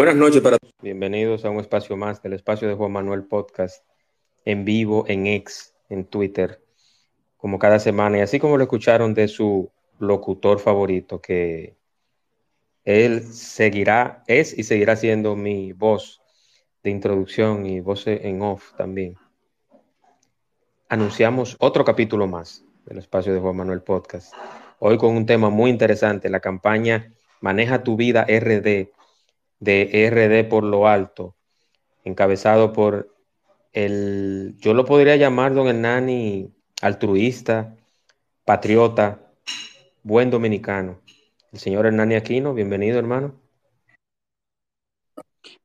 Buenas noches para todos. Bienvenidos a un espacio más del espacio de Juan Manuel Podcast en vivo en X, en Twitter, como cada semana. Y así como lo escucharon de su locutor favorito, que él seguirá, es y seguirá siendo mi voz de introducción y voz en off también. Anunciamos otro capítulo más del espacio de Juan Manuel Podcast. Hoy con un tema muy interesante, la campaña Maneja tu vida RD de RD por lo alto, encabezado por el, yo lo podría llamar don Hernani altruista, patriota, buen dominicano. El señor Hernani Aquino, bienvenido hermano.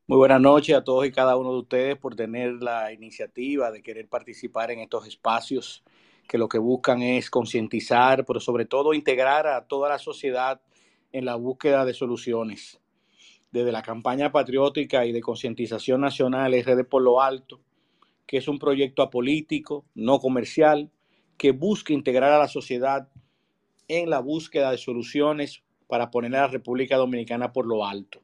Muy buenas noches a todos y cada uno de ustedes por tener la iniciativa de querer participar en estos espacios que lo que buscan es concientizar, pero sobre todo integrar a toda la sociedad en la búsqueda de soluciones desde la campaña patriótica y de concientización nacional RD por lo alto, que es un proyecto apolítico, no comercial, que busca integrar a la sociedad en la búsqueda de soluciones para poner a la República Dominicana por lo alto.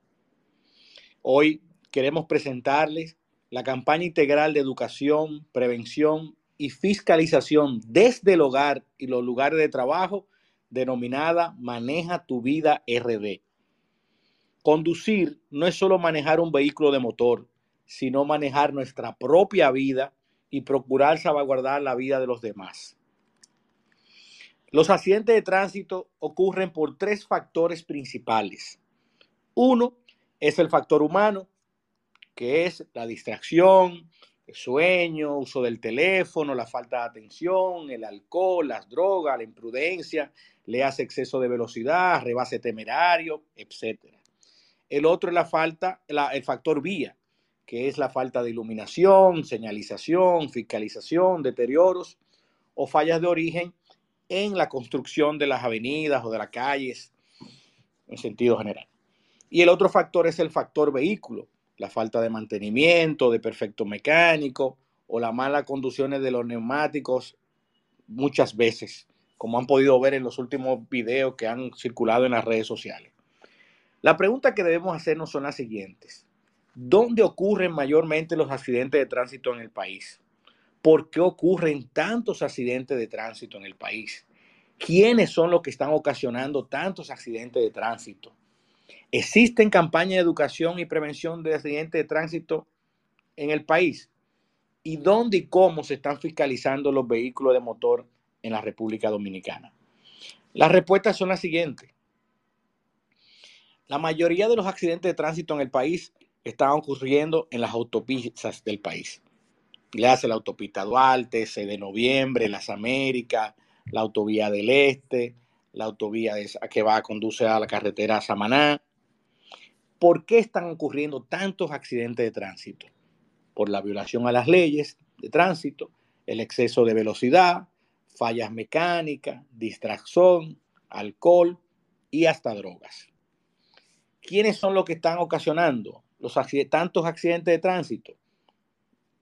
Hoy queremos presentarles la campaña integral de educación, prevención y fiscalización desde el hogar y los lugares de trabajo denominada Maneja tu vida RD Conducir no es solo manejar un vehículo de motor, sino manejar nuestra propia vida y procurar salvaguardar la vida de los demás. Los accidentes de tránsito ocurren por tres factores principales. Uno es el factor humano, que es la distracción, el sueño, uso del teléfono, la falta de atención, el alcohol, las drogas, la imprudencia, le hace exceso de velocidad, rebase temerario, etcétera. El otro es la falta, el factor vía, que es la falta de iluminación, señalización, fiscalización, deterioros o fallas de origen en la construcción de las avenidas o de las calles en sentido general. Y el otro factor es el factor vehículo, la falta de mantenimiento, de perfecto mecánico o las malas conducciones de los neumáticos muchas veces, como han podido ver en los últimos videos que han circulado en las redes sociales. La pregunta que debemos hacernos son las siguientes. ¿Dónde ocurren mayormente los accidentes de tránsito en el país? ¿Por qué ocurren tantos accidentes de tránsito en el país? ¿Quiénes son los que están ocasionando tantos accidentes de tránsito? ¿Existen campañas de educación y prevención de accidentes de tránsito en el país? ¿Y dónde y cómo se están fiscalizando los vehículos de motor en la República Dominicana? Las respuestas son las siguientes. La mayoría de los accidentes de tránsito en el país están ocurriendo en las autopistas del país. Le hace la autopista Duarte, 6 de noviembre, Las Américas, la autovía del Este, la autovía que va a conducir a la carretera Samaná. ¿Por qué están ocurriendo tantos accidentes de tránsito? Por la violación a las leyes de tránsito, el exceso de velocidad, fallas mecánicas, distracción, alcohol y hasta drogas. ¿Quiénes son los que están ocasionando los tantos accidentes de tránsito?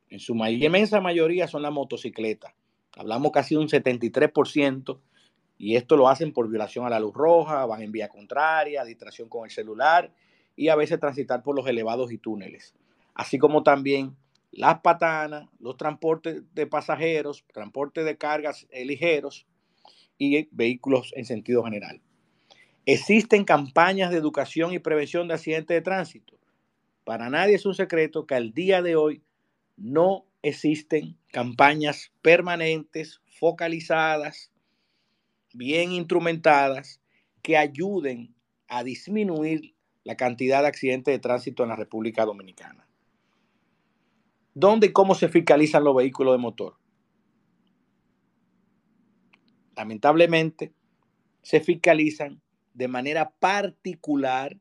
En su inmensa mayoría son las motocicletas. Hablamos casi de un 73%, y esto lo hacen por violación a la luz roja, van en vía contraria, distracción con el celular y a veces transitar por los elevados y túneles. Así como también las patanas, los transportes de pasajeros, transporte de cargas ligeros y vehículos en sentido general. Existen campañas de educación y prevención de accidentes de tránsito. Para nadie es un secreto que al día de hoy no existen campañas permanentes, focalizadas, bien instrumentadas, que ayuden a disminuir la cantidad de accidentes de tránsito en la República Dominicana. ¿Dónde y cómo se fiscalizan los vehículos de motor? Lamentablemente, se fiscalizan de manera particular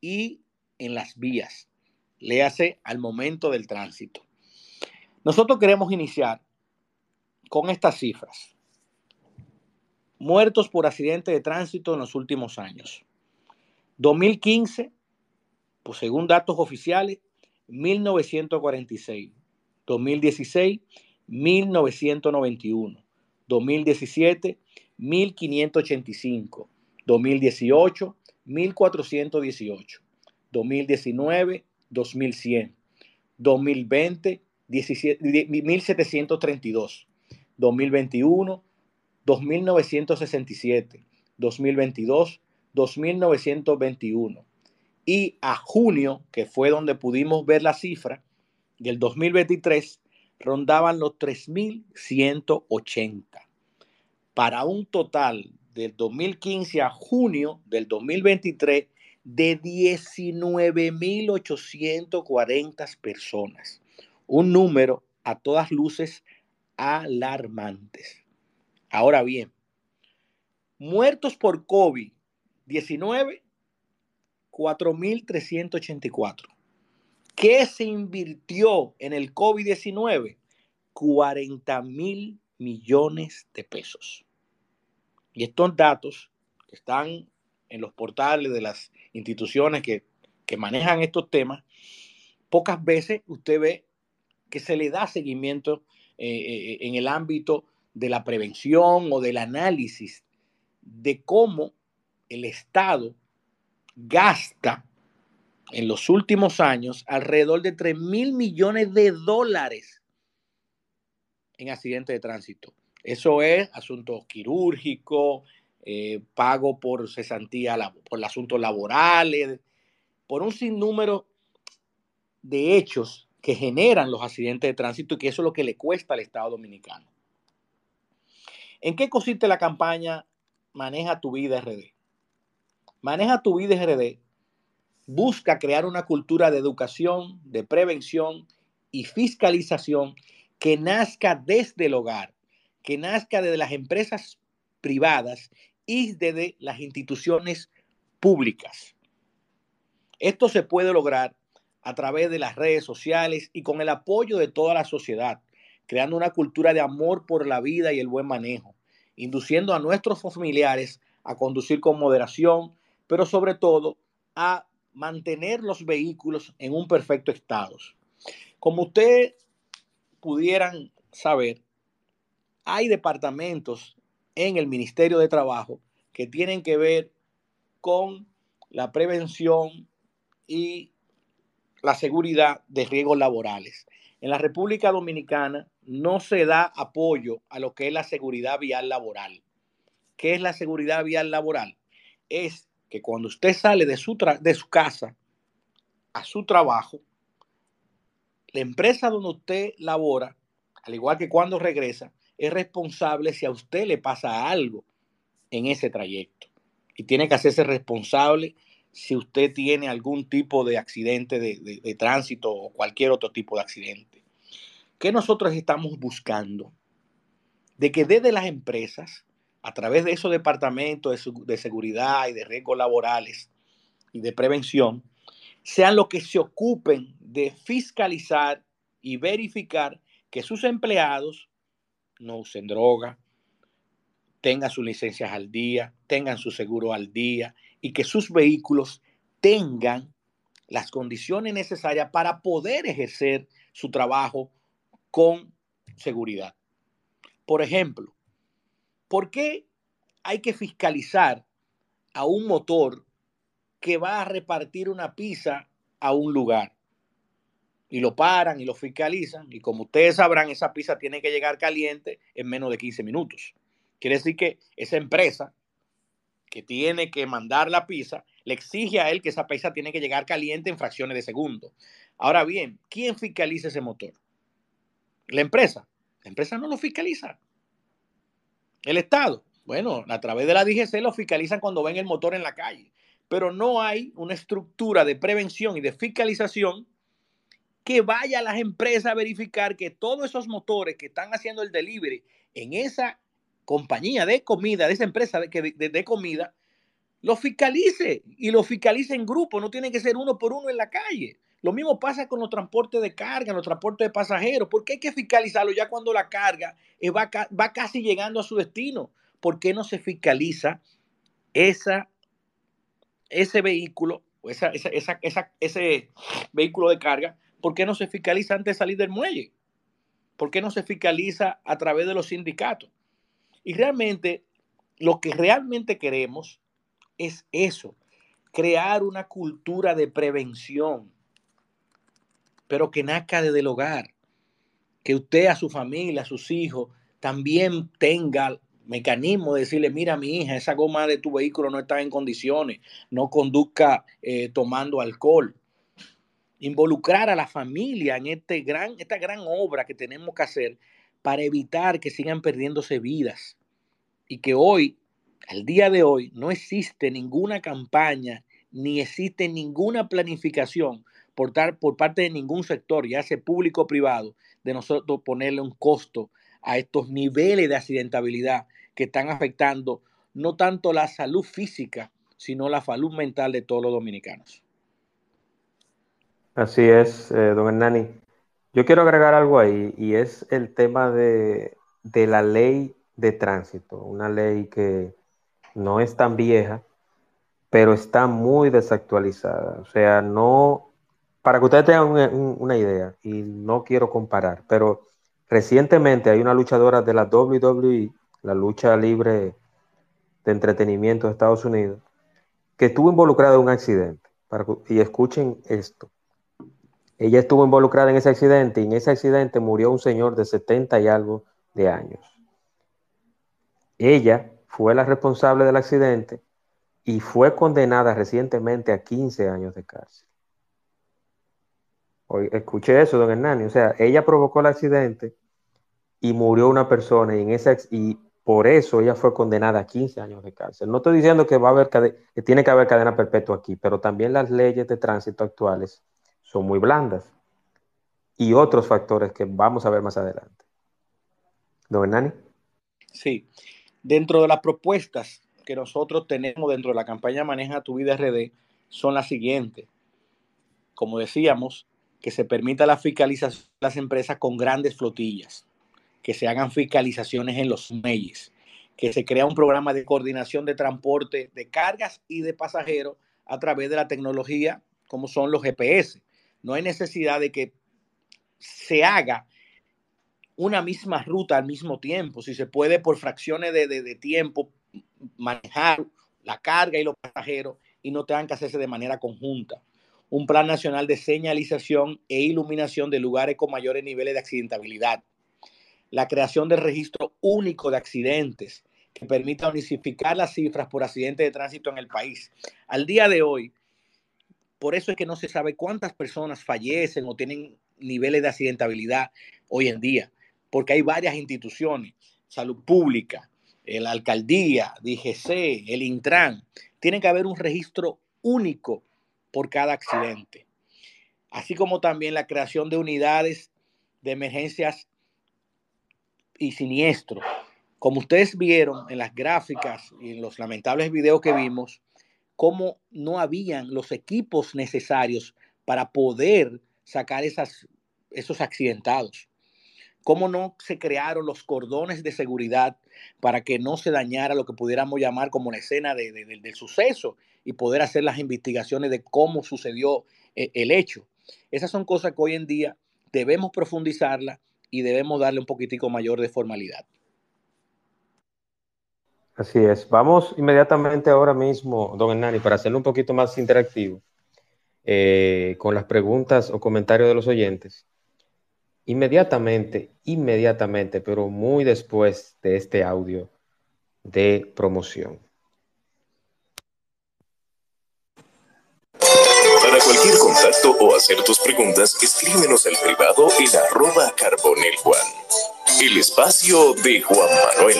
y en las vías, léase al momento del tránsito. Nosotros queremos iniciar con estas cifras. Muertos por accidente de tránsito en los últimos años. 2015, pues según datos oficiales, 1946. 2016, 1991. 2017, 1585. 2018, 1418. 2019, 2100. 2020, 1732. 2021, 2967. 2022, 2921. Y a junio, que fue donde pudimos ver la cifra del 2023, rondaban los 3.180. Para un total del 2015 a junio del 2023 de 19.840 personas. Un número a todas luces alarmantes. Ahora bien, muertos por COVID-19, 4.384. ¿Qué se invirtió en el COVID-19? 40 mil millones de pesos. Y estos datos que están en los portales de las instituciones que, manejan estos temas, pocas veces usted ve que se le da seguimiento eh, eh, en el ámbito de la prevención o del análisis de cómo el Estado gasta en los últimos años alrededor de 3 mil millones de dólares en accidentes de tránsito. Eso es asuntos quirúrgicos, eh, pago por cesantía, por asuntos laborales, por un sinnúmero de hechos que generan los accidentes de tránsito y que eso es lo que le cuesta al Estado dominicano. ¿En qué consiste la campaña Maneja tu vida RD? Maneja tu vida RD busca crear una cultura de educación, de prevención y fiscalización que nazca desde el hogar, que nazca desde las empresas privadas y desde las instituciones públicas. Esto se puede lograr a través de las redes sociales y con el apoyo de toda la sociedad, creando una cultura de amor por la vida y el buen manejo, induciendo a nuestros familiares a conducir con moderación, pero sobre todo a mantener los vehículos en un perfecto estado. Como ustedes pudieran saber, hay departamentos en el Ministerio de Trabajo que tienen que ver con la prevención y la seguridad de riesgos laborales. En la República Dominicana no se da apoyo a lo que es la seguridad vial laboral. ¿Qué es la seguridad vial laboral? Es que cuando usted sale de su, de su casa a su trabajo, la empresa donde usted labora, al igual que cuando regresa, es responsable si a usted le pasa algo en ese trayecto. Y tiene que hacerse responsable si usted tiene algún tipo de accidente de, de tránsito o cualquier otro tipo de accidente. ¿Qué nosotros estamos buscando? De que desde las empresas a través de esos departamentos de, seguridad y de riesgos laborales y de prevención, sean los que se ocupen de fiscalizar y verificar que sus empleados no usen droga, tengan sus licencias al día, tengan su seguro al día y que sus vehículos tengan las condiciones necesarias para poder ejercer su trabajo con seguridad. Por ejemplo, ¿Por qué hay que fiscalizar a un motor que va a repartir una pizza a un lugar? Y lo paran y lo fiscalizan. Y como ustedes sabrán, esa pizza tiene que llegar caliente en menos de 15 minutos. Quiere decir que esa empresa que tiene que mandar la pizza le exige a él que esa pizza tiene que llegar caliente en fracciones de segundo. Ahora bien, ¿quién fiscaliza ese motor? La empresa. La empresa no lo fiscaliza. El Estado, bueno, a través de la DGC lo fiscalizan cuando ven el motor en la calle, pero no hay una estructura de prevención y de fiscalización que vaya a las empresas a verificar que todos esos motores que están haciendo el delivery en esa compañía de comida, de esa empresa de, comida, lo fiscalice y lo fiscalice en grupo, no tiene que ser uno por uno en la calle. Lo mismo pasa con los transportes de carga, los transportes de pasajeros. ¿Por qué hay que fiscalizarlo ya cuando la carga va, va casi llegando a su destino? ¿Por qué no se fiscaliza esa, ese vehículo, esa, ese vehículo de carga? ¿Por qué no se fiscaliza antes de salir del muelle? ¿Por qué no se fiscaliza a través de los sindicatos? Y realmente, lo que realmente queremos es eso, crear una cultura de prevención, pero que nazca desde el hogar, que usted a su familia, a sus hijos, también tenga mecanismo de decirle, mira mi hija, esa goma de tu vehículo no está en condiciones, no conduzca eh, tomando alcohol. Involucrar a la familia en este gran, esta gran obra que tenemos que hacer para evitar que sigan perdiéndose vidas y que hoy al día de hoy no existe ninguna campaña ni existe ninguna planificación por, por parte de ningún sector, ya sea público o privado, de nosotros ponerle un costo a estos niveles de accidentabilidad que están afectando no tanto la salud física, sino la salud mental de todos los dominicanos. Así es, eh, don Hernani. Yo quiero agregar algo ahí y es el tema de, de la ley de tránsito, una ley que no es tan vieja, pero está muy desactualizada. O sea, no, para que ustedes tengan una, idea, y no quiero comparar, pero recientemente hay una luchadora de la WWE, la lucha libre de entretenimiento de Estados Unidos, que estuvo involucrada en un accidente. y escuchen esto. Ella estuvo involucrada en ese accidente y en ese accidente murió un señor de 70 y algo de años. Ella fue la responsable del accidente y fue condenada recientemente a 15 años de cárcel. Hoy, escuché eso, don Hernani. O sea, ella provocó el accidente y murió una persona y, en ese, y por eso ella fue condenada a 15 años de cárcel. No estoy diciendo que, va a haber que tiene que haber cadena perpetua aquí, pero también las leyes de tránsito actuales son muy blandas y otros factores que vamos a ver más adelante. Don Hernani. Sí, Dentro de las propuestas que nosotros tenemos dentro de la campaña Maneja tu vida RD son las siguientes. Como decíamos, que se permita la fiscalización de las empresas con grandes flotillas, que se hagan fiscalizaciones en los muelles, que se crea un programa de coordinación de transporte de cargas y de pasajeros a través de la tecnología como son los GPS. No hay necesidad de que se haga una misma ruta al mismo tiempo, si se puede por fracciones de, tiempo manejar la carga y los pasajeros y no tengan que hacerse de manera conjunta. Un plan nacional de señalización e iluminación de lugares con mayores niveles de accidentabilidad. La creación del registro único de accidentes que permita unificar las cifras por accidentes de tránsito en el país. Al día de hoy, por eso es que no se sabe cuántas personas fallecen o tienen niveles de accidentabilidad hoy en día porque hay varias instituciones, salud pública, la alcaldía, DGC, el Intran, tiene que haber un registro único por cada accidente, así como también la creación de unidades de emergencias y siniestros. Como ustedes vieron en las gráficas y en los lamentables videos que vimos, cómo no habían los equipos necesarios para poder sacar esos accidentados cómo no se crearon los cordones de seguridad para que no se dañara lo que pudiéramos llamar como la escena del suceso y poder hacer las investigaciones de cómo sucedió eh, el hecho. Esas son cosas que hoy en día debemos profundizarla y debemos darle un poquitico mayor de formalidad. Así es. Vamos inmediatamente ahora mismo, don Hernani, para hacerlo un poquito más interactivo, eh, con las preguntas o comentarios de los oyentes. Inmediatamente, inmediatamente, pero muy después de este audio de promoción. Para cualquier contacto o hacer tus preguntas, escríbenos al privado en arroba carbonel Juan. El espacio de Juan Manuel.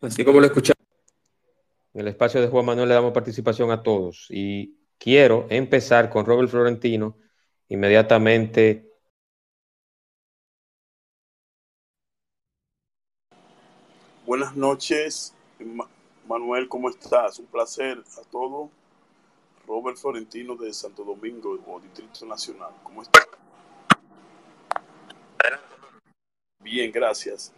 Así como lo escuchamos. En el espacio de Juan Manuel le damos participación a todos y quiero empezar con Robert Florentino inmediatamente. Buenas noches, Manuel, ¿cómo estás? Un placer a todos. Robert Florentino de Santo Domingo o Distrito Nacional. ¿Cómo estás? Bien, gracias.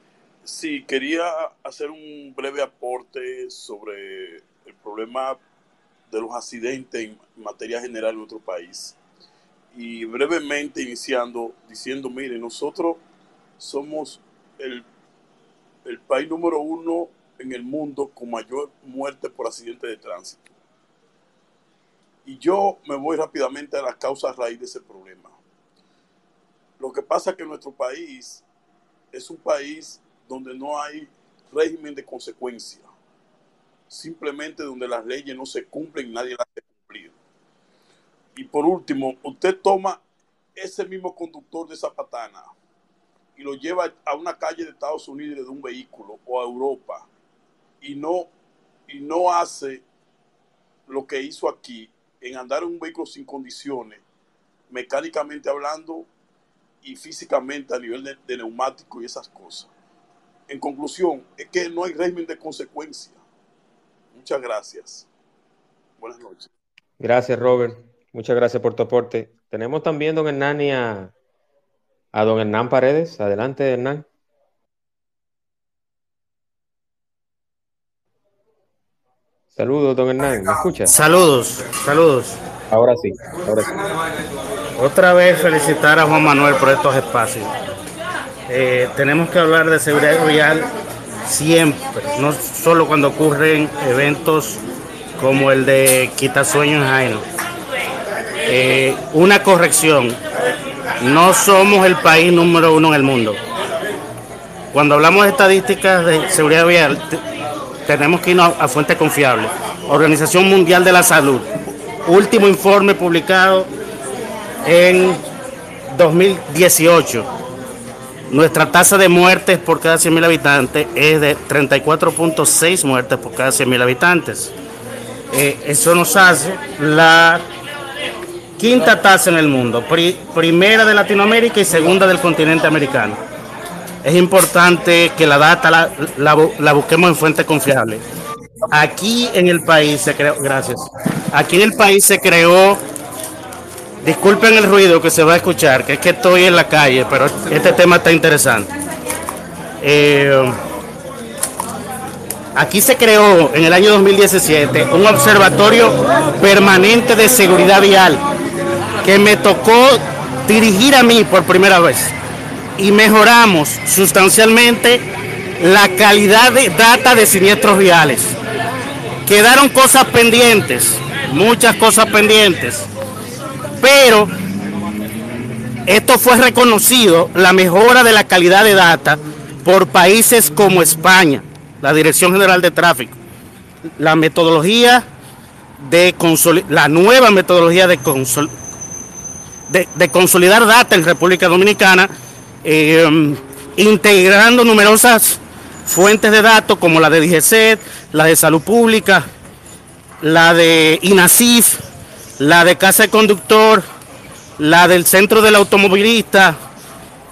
Sí, quería hacer un breve aporte sobre el problema de los accidentes en materia general en nuestro país. Y brevemente iniciando diciendo, mire, nosotros somos el, el país número uno en el mundo con mayor muerte por accidente de tránsito. Y yo me voy rápidamente a las causas raíz de ese problema. Lo que pasa es que nuestro país es un país donde no hay régimen de consecuencia. Simplemente donde las leyes no se cumplen, nadie las hace cumplir. Y por último, usted toma ese mismo conductor de Zapatana y lo lleva a una calle de Estados Unidos de un vehículo o a Europa y no, y no hace lo que hizo aquí en andar en un vehículo sin condiciones, mecánicamente hablando y físicamente a nivel de neumático y esas cosas en conclusión, es que no hay régimen de consecuencia. Muchas gracias. Buenas noches. Gracias, Robert. Muchas gracias por tu aporte. Tenemos también, don Hernán, y a, don Hernán Paredes. Adelante, Hernán. Saludos, don Hernán. ¿Me escucha? Saludos, saludos. Ahora sí, ahora sí. Otra vez felicitar a Juan Manuel por estos espacios. Eh, tenemos que hablar de seguridad vial siempre, no solo cuando ocurren eventos como el de Quitasueño en Jaén. Eh, una corrección, no somos el país número uno en el mundo. Cuando hablamos de estadísticas de seguridad vial, tenemos que irnos a fuentes confiables. Organización Mundial de la Salud, último informe publicado en 2018 nuestra tasa de muertes por cada 100.000 habitantes es de 34.6 muertes por cada 100.000 habitantes. Eh, eso nos hace la quinta tasa en el mundo, primera de Latinoamérica y segunda del continente americano. Es importante que la data la, la busquemos en fuentes confiables. Aquí en el país se creó, gracias, aquí en el país se creó Disculpen el ruido que se va a escuchar, que es que estoy en la calle, pero este tema está interesante. Eh, aquí se creó en el año 2017 un observatorio permanente de seguridad vial que me tocó dirigir a mí por primera vez y mejoramos sustancialmente la calidad de data de siniestros viales. Quedaron cosas pendientes, muchas cosas pendientes pero esto fue reconocido, la mejora de la calidad de data, por países como España, la Dirección General de Tráfico, la metodología de la nueva metodología de, de, consolidar data en República Dominicana, em, integrando numerosas fuentes de datos como la de DGCET, la de Salud Pública, la de INASIF, la de casa de conductor, la del centro del automovilista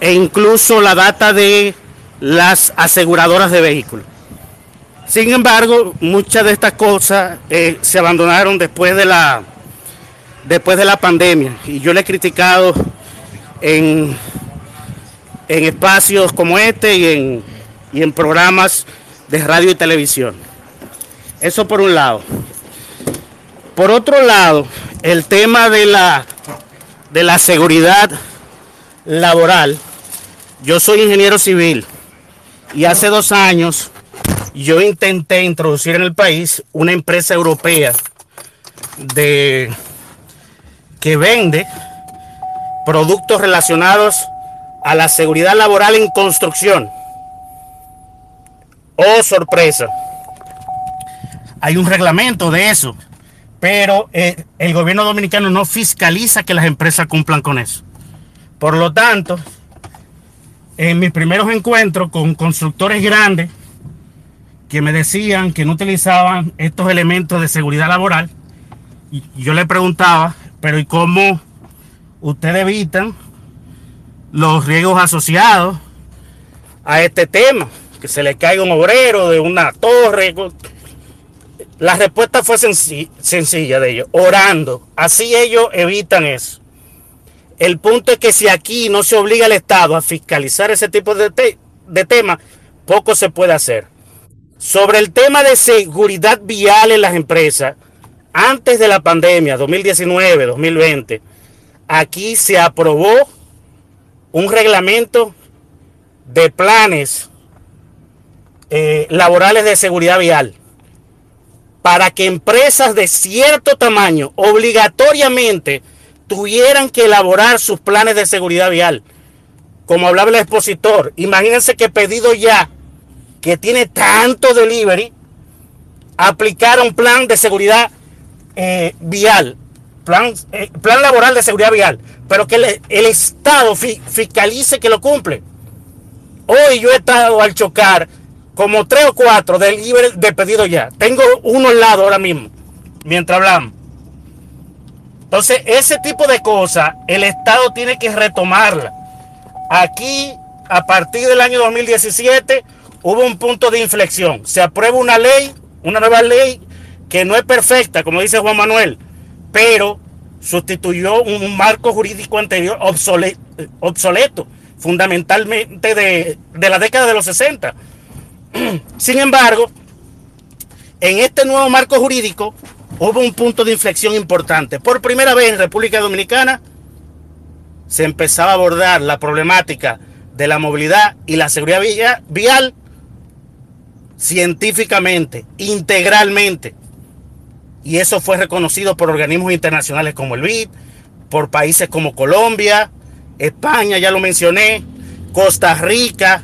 e incluso la data de las aseguradoras de vehículos. Sin embargo, muchas de estas cosas eh, se abandonaron después de la después de la pandemia y yo le he criticado en, en espacios como este y en, y en programas de radio y televisión. Eso por un lado. Por otro lado, el tema de la, de la seguridad laboral, yo soy ingeniero civil y hace dos años yo intenté introducir en el país una empresa europea de que vende productos relacionados a la seguridad laboral en construcción. Oh, sorpresa. Hay un reglamento de eso pero eh, el gobierno dominicano no fiscaliza que las empresas cumplan con eso. Por lo tanto, en mis primeros encuentros con constructores grandes que me decían que no utilizaban estos elementos de seguridad laboral, yo le preguntaba, pero ¿y cómo ustedes evitan los riesgos asociados a este tema? que se le caiga un obrero de una torre. La respuesta fue sencilla de ellos, orando. Así ellos evitan eso. El punto es que si aquí no se obliga al Estado a fiscalizar ese tipo de, de temas, poco se puede hacer. Sobre el tema de seguridad vial en las empresas, antes de la pandemia, 2019, 2020, aquí se aprobó un reglamento de planes eh, laborales de seguridad vial para que empresas de cierto tamaño obligatoriamente tuvieran que elaborar sus planes de seguridad vial. Como hablaba el expositor, imagínense que pedido ya, que tiene tanto delivery, aplicar un plan de seguridad eh, vial, plan, eh, plan laboral de seguridad vial, pero que el, Estado fiscalice que lo cumple. Hoy yo he estado al chocar como tres o cuatro delivery de pedido ya. Tengo uno al lado ahora mismo, mientras hablamos. Entonces, ese tipo de cosas, el Estado tiene que retomarla. Aquí, a partir del año 2017, hubo un punto de inflexión. Se aprueba una ley, una nueva ley que no es perfecta, como dice Juan Manuel, pero sustituyó un marco jurídico anterior obsoleto, fundamentalmente de, de la década de los 60. Sin embargo, en este nuevo marco jurídico hubo un punto de inflexión importante. Por primera vez en República Dominicana se empezaba a abordar la problemática de la movilidad y la seguridad vial científicamente, integralmente. Y eso fue reconocido por organismos internacionales como el BID, por países como Colombia, España, ya lo mencioné, Costa Rica,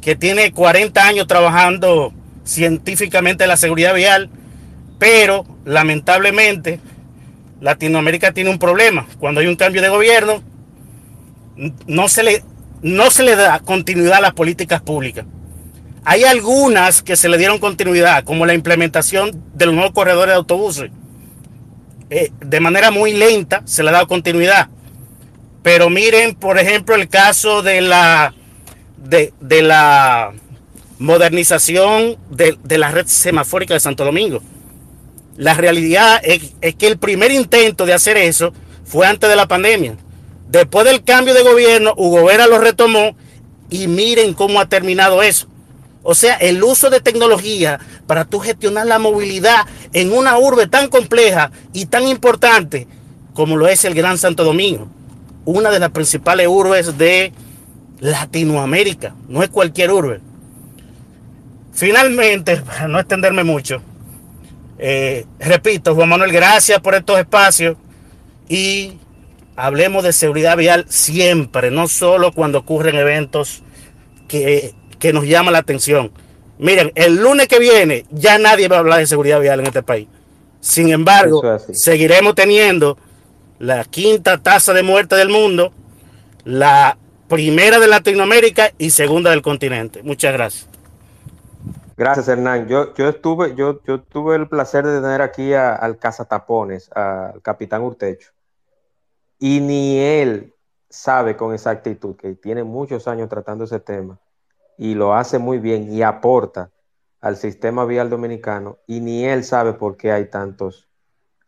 que tiene 40 años trabajando científicamente la seguridad vial, pero lamentablemente Latinoamérica tiene un problema. Cuando hay un cambio de gobierno, no se le, no se le da continuidad a las políticas públicas. Hay algunas que se le dieron continuidad, como la implementación de los nuevos corredores de autobuses. Eh, de manera muy lenta se le ha dado continuidad. Pero miren, por ejemplo, el caso de la, de, la modernización de, de la red semafórica de Santo Domingo la realidad es, que el primer intento de hacer eso fue antes de la pandemia. Después del cambio de gobierno, Hugo Vera lo retomó y miren cómo ha terminado eso. O sea, el uso de tecnología para tú gestionar la movilidad en una urbe tan compleja y tan importante como lo es el Gran Santo Domingo, una de las principales urbes de Latinoamérica, no es cualquier urbe. Finalmente, para no extenderme mucho, eh, repito, Juan Manuel, gracias por estos espacios y hablemos de seguridad vial siempre, no solo cuando ocurren eventos que, que nos llaman la atención. Miren, el lunes que viene ya nadie va a hablar de seguridad vial en este país. Sin embargo, seguiremos teniendo la quinta tasa de muerte del mundo, la primera de Latinoamérica y segunda del continente. Muchas gracias. Gracias, Hernán. Yo, yo, estuve, yo, yo tuve el placer de tener aquí al cazatapones, al capitán Urtecho, y ni él sabe con exactitud que tiene muchos años tratando ese tema y lo hace muy bien y aporta al sistema vial dominicano y ni él sabe por qué hay tantos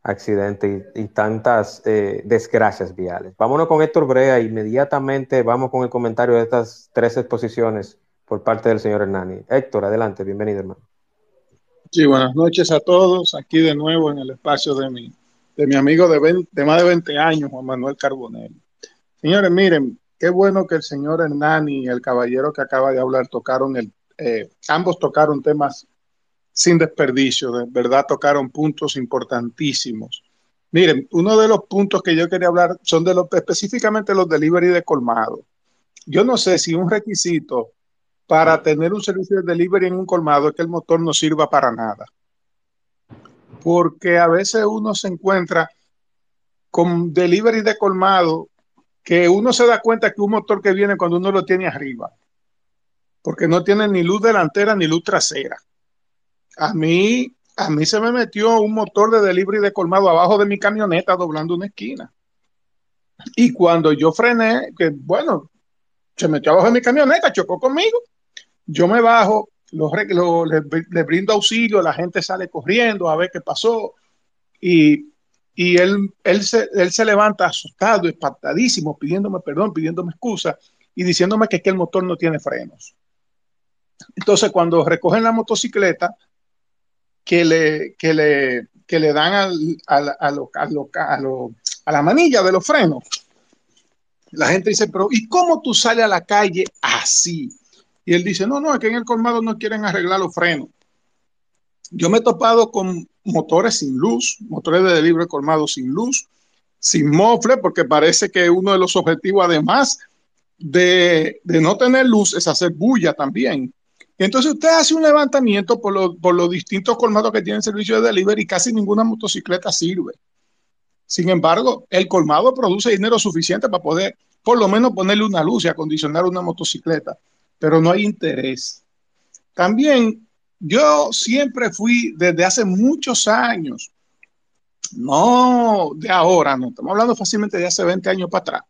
accidentes y, tantas eh, desgracias viales. Vámonos con Héctor Brea, inmediatamente vamos con el comentario de estas tres exposiciones por parte del señor Hernani. Héctor, adelante, bienvenido, hermano. Sí, buenas noches a todos. Aquí de nuevo en el espacio de mi, de mi amigo de, de más de 20 años, Juan Manuel Carbonell. Señores, miren, qué bueno que el señor Hernani y el caballero que acaba de hablar tocaron el, eh, ambos tocaron temas sin desperdicio, de verdad tocaron puntos importantísimos. Miren, uno de los puntos que yo quería hablar son de los, específicamente los delivery de colmado. Yo no sé si un requisito para tener un servicio de delivery en un colmado es que el motor no sirva para nada. Porque a veces uno se encuentra con delivery de colmado que uno se da cuenta que un motor que viene cuando uno lo tiene arriba, porque no tiene ni luz delantera ni luz trasera. A mí, a mí se me metió un motor de delivery de colmado abajo de mi camioneta doblando una esquina. Y cuando yo frené, que bueno, se metió abajo de mi camioneta, chocó conmigo Yo me bajo, le, brindo auxilio, la gente sale corriendo a ver qué pasó y, él, él, se, él se levanta asustado, espantadísimo, pidiéndome perdón, pidiéndome excusa y diciéndome que, que el motor no tiene frenos. Entonces, cuando recogen la motocicleta, que le, que le, que le dan al, al, a, lo, a, lo, a, la manilla de los frenos, la gente dice, pero ¿y cómo tú sales a la calle así? Y él dice, no, no, es que en el colmado no quieren arreglar los frenos. Yo me he topado con motores sin luz, motores de libre colmado sin luz, sin mofle, porque parece que uno de los objetivos, además de, no tener luz, es hacer bulla también. Entonces usted hace un levantamiento por, por los distintos colmados que tienen servicio de delivery y casi ninguna motocicleta sirve. Sin embargo, el colmado produce dinero suficiente para poder por lo menos ponerle una luz y acondicionar una motocicleta, pero no hay interés. También yo siempre fui desde hace muchos años, no de ahora, no, estamos hablando fácilmente de hace 20 años para atrás,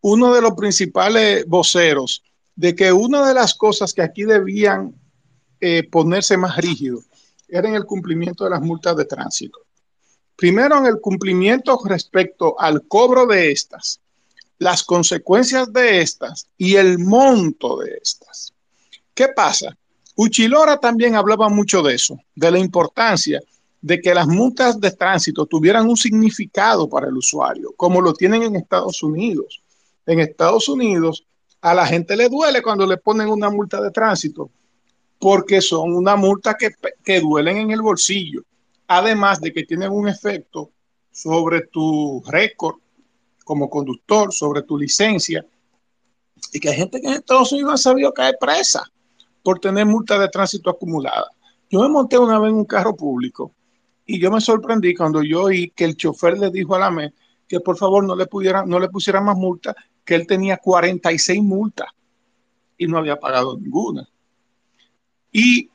uno de los principales voceros de que una de las cosas que aquí debían eh, ponerse más rígido era en el cumplimiento de las multas de tránsito. Primero, en el cumplimiento respecto al cobro de estas, las consecuencias de estas y el monto de estas. ¿Qué pasa? Uchilora también hablaba mucho de eso, de la importancia de que las multas de tránsito tuvieran un significado para el usuario, como lo tienen en Estados Unidos. En Estados Unidos, a la gente le duele cuando le ponen una multa de tránsito, porque son una multa que, que duelen en el bolsillo, además de que tienen un efecto sobre tu récord como conductor, sobre tu licencia, y que hay gente que en Estados Unidos ha sabido caer presa por tener multa de tránsito acumulada. Yo me monté una vez en un carro público y yo me sorprendí cuando yo oí que el chofer le dijo a la MES que por favor no le, pudiera, no le pusiera más multa que él tenía 46 multas y no había pagado ninguna. Y,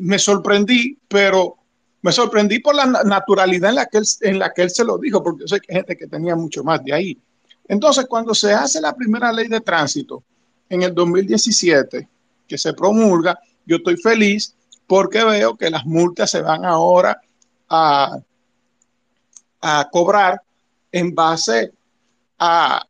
me sorprendí, pero me sorprendí por la naturalidad en la, que él, en la que él se lo dijo, porque yo sé que hay gente que tenía mucho más de ahí. Entonces, cuando se hace la primera ley de tránsito en el 2017, que se promulga, yo estoy feliz porque veo que las multas se van ahora a, a cobrar en base a,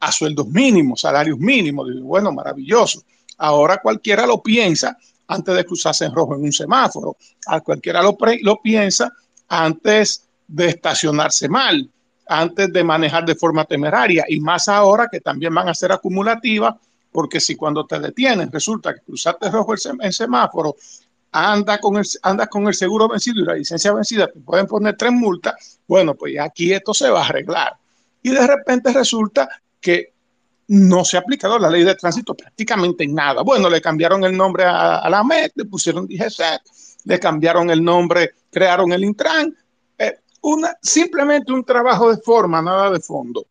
a sueldos mínimos, salarios mínimos. bueno, maravilloso. Ahora cualquiera lo piensa antes de cruzarse en rojo en un semáforo. A cualquiera lo, lo piensa antes de estacionarse mal, antes de manejar de forma temeraria y más ahora que también van a ser acumulativas, porque si cuando te detienen resulta que cruzaste rojo en semáforo, anda con, el, anda con el seguro vencido y la licencia vencida, te pueden poner tres multas, bueno, pues aquí esto se va a arreglar. Y de repente resulta que no se ha aplicado la ley de tránsito prácticamente en nada. Bueno, le cambiaron el nombre a, la MEC, le pusieron DGCET, le cambiaron el nombre, crearon el Intran. Eh, una, simplemente un trabajo de forma, nada de fondo.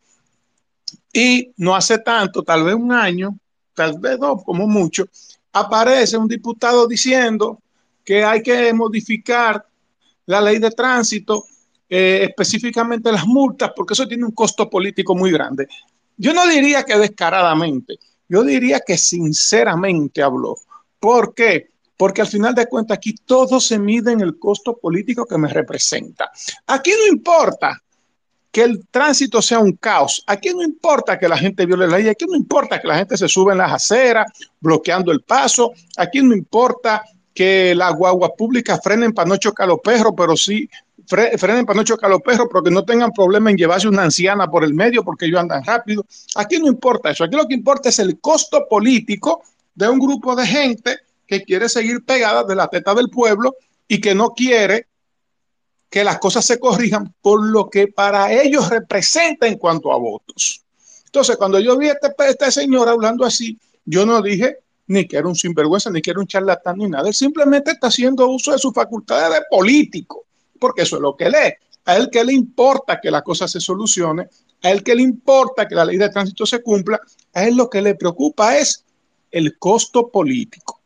Y no hace tanto, tal vez un año, tal vez dos, como mucho, aparece un diputado diciendo que hay que modificar la ley de tránsito, eh, específicamente las multas, porque eso tiene un costo político muy grande. Yo no diría que descaradamente, yo diría que sinceramente habló. ¿Por qué? Porque al final de cuentas aquí todo se mide en el costo político que me representa. Aquí no importa que el tránsito sea un caos. Aquí no importa que la gente viole la ley, aquí no importa que la gente se sube en las aceras bloqueando el paso, aquí no importa que las guaguas públicas frenen para no chocar los perros, pero sí frenen para no chocar los perros, pero que no tengan problema en llevarse una anciana por el medio porque ellos andan rápido. Aquí no importa eso, aquí lo que importa es el costo político de un grupo de gente que quiere seguir pegada de la teta del pueblo y que no quiere que las cosas se corrijan por lo que para ellos representa en cuanto a votos. Entonces, cuando yo vi a este, este señor hablando así, yo no dije ni que era un sinvergüenza, ni que era un charlatán, ni nada. Él simplemente está haciendo uso de sus facultades de político porque eso es lo que lee. A él que le importa que la cosa se solucione, a él que le importa que la ley de tránsito se cumpla, a él lo que le preocupa es el costo político.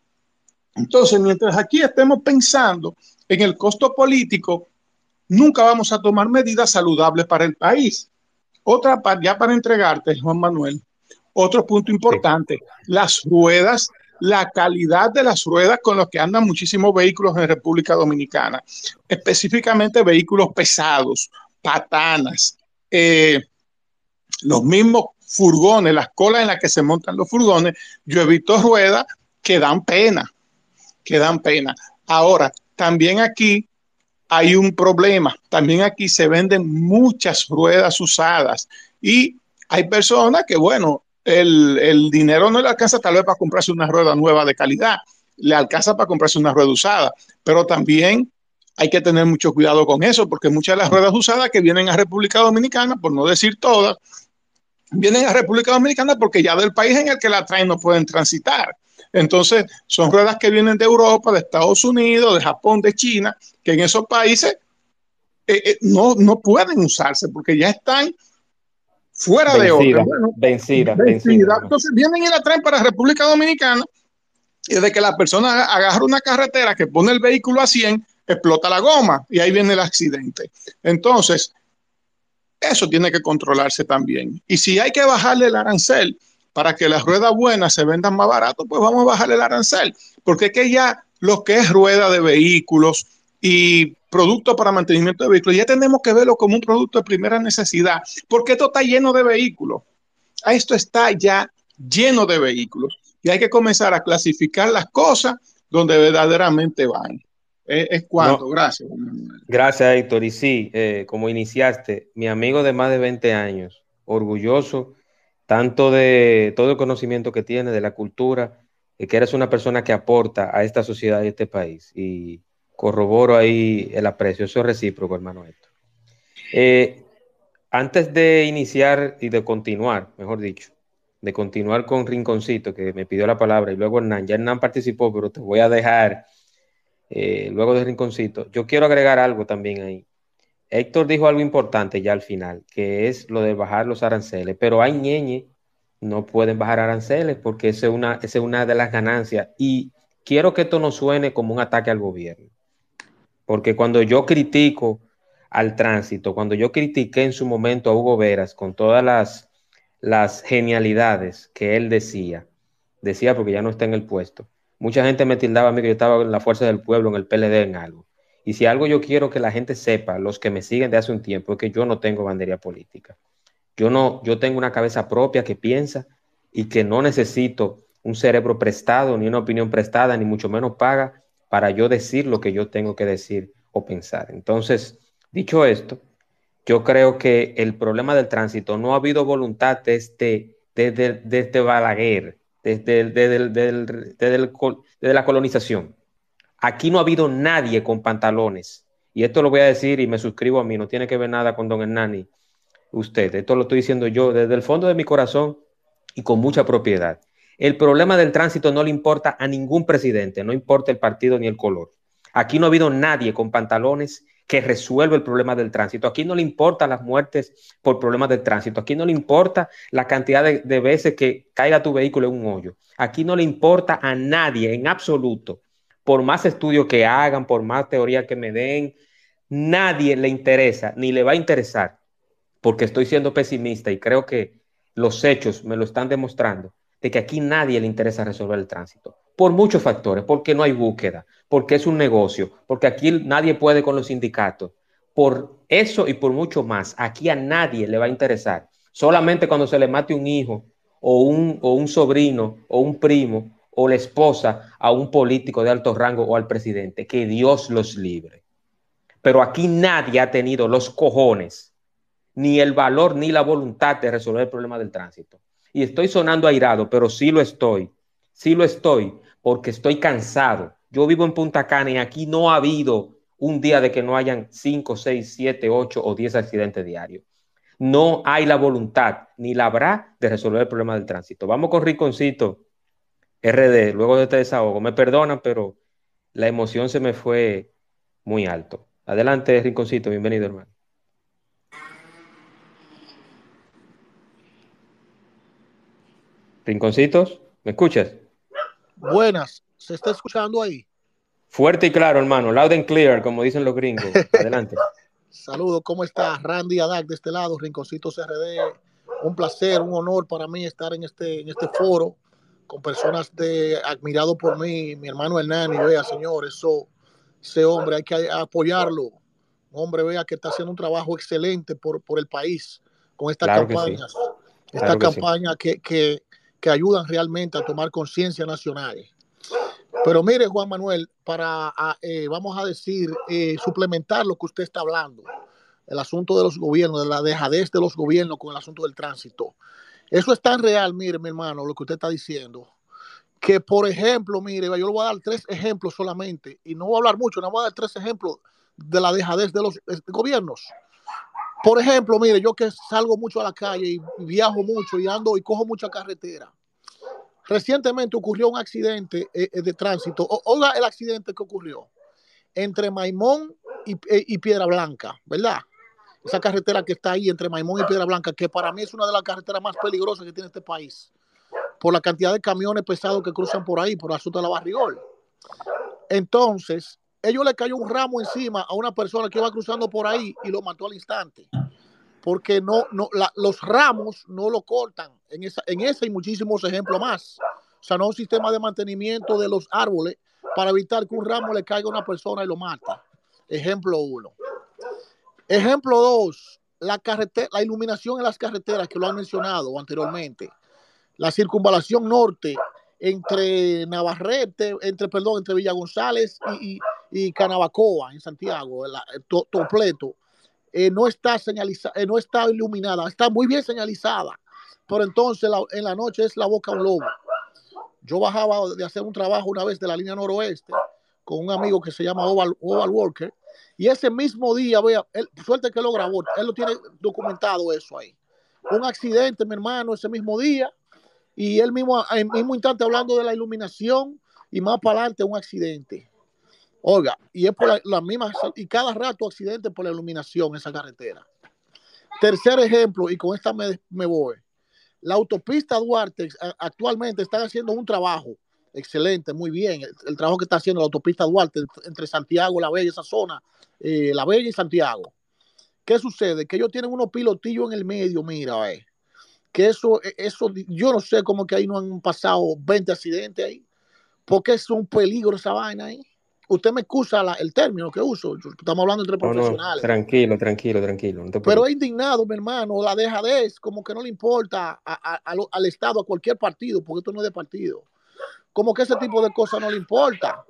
Entonces, mientras aquí estemos pensando en el costo político, nunca vamos a tomar medidas saludables para el país. Otra, ya para entregarte, Juan Manuel, otro punto importante, las ruedas la calidad de las ruedas con las que andan muchísimos vehículos en República Dominicana, específicamente vehículos pesados, patanas, eh, los mismos furgones, las colas en las que se montan los furgones, yo he visto ruedas que dan pena, que dan pena. Ahora, también aquí hay un problema, también aquí se venden muchas ruedas usadas y hay personas que, bueno, el, dinero no le alcanza tal vez para comprarse una rueda nueva de calidad, le alcanza para comprarse una rueda usada, pero también hay que tener mucho cuidado con eso, porque muchas de las ruedas usadas que vienen a República Dominicana, por no decir todas, vienen a República Dominicana porque ya del país en el que la traen no pueden transitar. Entonces, son ruedas que vienen de Europa, de Estados Unidos, de Japón, de China, que en esos países eh, eh, no, no pueden usarse porque ya están fuera de orden. vencida, vencida, Entonces vienen y la traen para República Dominicana y desde que la persona agarra una carretera que pone el vehículo a 100, explota la goma y ahí viene el accidente. Entonces, eso tiene que controlarse también. Y si hay que bajarle el arancel para que las ruedas buenas se vendan más barato, pues vamos a bajarle el arancel. Porque es que ya lo que es rueda de vehículos y producto para mantenimiento de vehículos, ya tenemos que verlo como un producto de primera necesidad, porque esto está lleno de vehículos. Esto está ya lleno de vehículos y hay que comenzar a clasificar las cosas donde verdaderamente van. Es, cuanto, gracias. Gracias, Héctor. Y sí, eh, como iniciaste, mi amigo de más de 20 años, orgulloso tanto de todo el conocimiento que tiene, de la cultura, y que eres una persona que aporta a esta sociedad y a este país. Y corroboro ahí el aprecio, eso es recíproco, hermano Héctor. Eh, antes de iniciar y de continuar, mejor dicho, de continuar con Rinconcito, que me pidió la palabra, y luego Hernán, ya Hernán participó, pero te voy a dejar eh, luego de Rinconcito. Yo quiero agregar algo también ahí. Héctor dijo algo importante ya al final, que es lo de bajar los aranceles, pero hay ñeñe, no pueden bajar aranceles porque esa es una, de las ganancias. Y quiero que esto no suene como un ataque al gobierno. Porque cuando yo critico al tránsito, cuando yo critiqué en su momento a Hugo Veras con todas las, las genialidades que él decía, decía porque ya no está en el puesto, mucha gente me tildaba a mí que yo estaba en la fuerza del pueblo, en el PLD, en algo. Y si algo yo quiero que la gente sepa, los que me siguen de hace un tiempo, es que yo no tengo bandería política. Yo no, yo tengo una cabeza propia que piensa y que no necesito un cerebro prestado, ni una opinión prestada, ni mucho menos paga para yo decir lo que yo tengo que decir o pensar. Entonces, dicho esto, yo creo que el problema del tránsito no ha habido voluntad desde, desde, desde Balaguer, desde, desde, desde, desde, la colonización. Aquí no ha habido nadie con pantalones. Y esto lo voy a decir y me suscribo a mí, no tiene que ver nada con don Hernani, usted. Esto lo estoy diciendo yo desde el fondo de mi corazón y con mucha propiedad. El problema del tránsito no le importa a ningún presidente, no importa el partido ni el color. Aquí no ha habido nadie con pantalones que resuelva el problema del tránsito. Aquí no le importan las muertes por problemas del tránsito. Aquí no le importa la cantidad de, de, veces que caiga tu vehículo en un hoyo. Aquí no le importa a nadie en absoluto, por más estudios que hagan, por más teoría que me den, nadie le interesa ni le va a interesar, porque estoy siendo pesimista y creo que los hechos me lo están demostrando de que aquí nadie le interesa resolver el tránsito, por muchos factores, porque no hay búsqueda, porque es un negocio, porque aquí nadie puede con los sindicatos, por eso y por mucho más, aquí a nadie le va a interesar, solamente cuando se le mate un hijo o un, o un sobrino o un primo o la esposa a un político de alto rango o al presidente, que Dios los libre. Pero aquí nadie ha tenido los cojones, ni el valor, ni la voluntad de resolver el problema del tránsito y estoy sonando airado, pero sí lo estoy, sí lo estoy, porque estoy cansado. Yo vivo en Punta Cana y aquí no ha habido un día de que no hayan 5, 6, 7, 8 o 10 accidentes diarios. No hay la voluntad, ni la habrá de resolver el problema del tránsito. Vamos con Riconcito, RD, luego de este desahogo. Me perdonan, pero la emoción se me fue muy alto. Adelante, Rinconcito, bienvenido, hermano. Rinconcitos, ¿me escuchas? Buenas, ¿se está escuchando ahí? Fuerte y claro, hermano, loud and clear, como dicen los gringos. Adelante. Saludos, ¿cómo está? Randy Adak de este lado, Rinconcitos RD. Un placer, un honor para mí estar en este, en este foro con personas de admirado por mí, mi hermano Hernán, y vea, señor, eso, ese hombre hay que apoyarlo. Un hombre, vea, que está haciendo un trabajo excelente por, por el país con estas Claro que sí. campañas. Claro Estas que sí. campañas que, que, que ayudan realmente a tomar conciencia nacional. Pero mire, Juan Manuel, para, eh, vamos a decir, eh, suplementar lo que usted está hablando, el asunto de los gobiernos, de la dejadez de los gobiernos con el asunto del tránsito. Eso es tan real, mire, mi hermano, lo que usted está diciendo, que por ejemplo, mire, yo le voy a dar tres ejemplos solamente, y no voy a hablar mucho, no voy a dar tres ejemplos de la dejadez de los eh, gobiernos. Por ejemplo, mire, yo que salgo mucho a la calle y viajo mucho y ando y cojo mucha carretera. Recientemente ocurrió un accidente eh, eh, de tránsito. Oiga el accidente que ocurrió entre Maimón y, y Piedra Blanca, ¿verdad? Esa carretera que está ahí entre Maimón y Piedra Blanca, que para mí es una de las carreteras más peligrosas que tiene este país, por la cantidad de camiones pesados que cruzan por ahí, por el asunto de la barriol. Entonces, ellos le cayó un ramo encima a una persona que iba cruzando por ahí y lo mató al instante. Porque no, no, la- los ramos no lo cortan en, esa, en ese y muchísimos ejemplos más. O sea, no un sistema de mantenimiento de los árboles para evitar que un ramo le caiga a una persona y lo mate. Ejemplo uno. Ejemplo dos, la, carrete- la iluminación en las carreteras que lo han mencionado anteriormente. La circunvalación norte entre Navarrete, entre, perdón, entre Villa González y, y, Canabacoa en Santiago, la, to, Topleto, eh, no está señalizada, eh, no está iluminada, está muy bien señalizada, pero entonces en la noche es la boca un lobo. Yo bajaba de hacer un trabajo una vez de la línea noroeste con un amigo que se llama Oval Walker, y ese mismo día, vea, él, suerte que lo grabó, él lo tiene documentado eso ahí. Un accidente, mi hermano, ese mismo día, y él mismo, en mismo instante hablando de la iluminación, y más para adelante un accidente. Oiga, y es por la, la misma, y cada rato accidente por la iluminación esa carretera. Tercer ejemplo, y con esta me, me voy. La autopista Duarte actualmente están haciendo un trabajo excelente, muy bien. El, el trabajo que está haciendo la autopista Duarte entre Santiago, La Bella, esa zona, eh, La Bella y Santiago. ¿Qué sucede? Que ellos tienen unos pilotillos en el medio, mira, eh, que eso, eso, yo no sé cómo que ahí no han pasado 20 accidentes ahí, porque es un peligro esa vaina ahí. Usted me excusa la, el término que uso, estamos hablando entre No, no, profesionales. tranquilo, tranquilo, tranquilo. no Pero es indignado, mi hermano, la dejadez, como que no le importa a- a- a lo- al Estado, a cualquier partido, porque esto no es de partido. Como que ese tipo de cosas no le importa.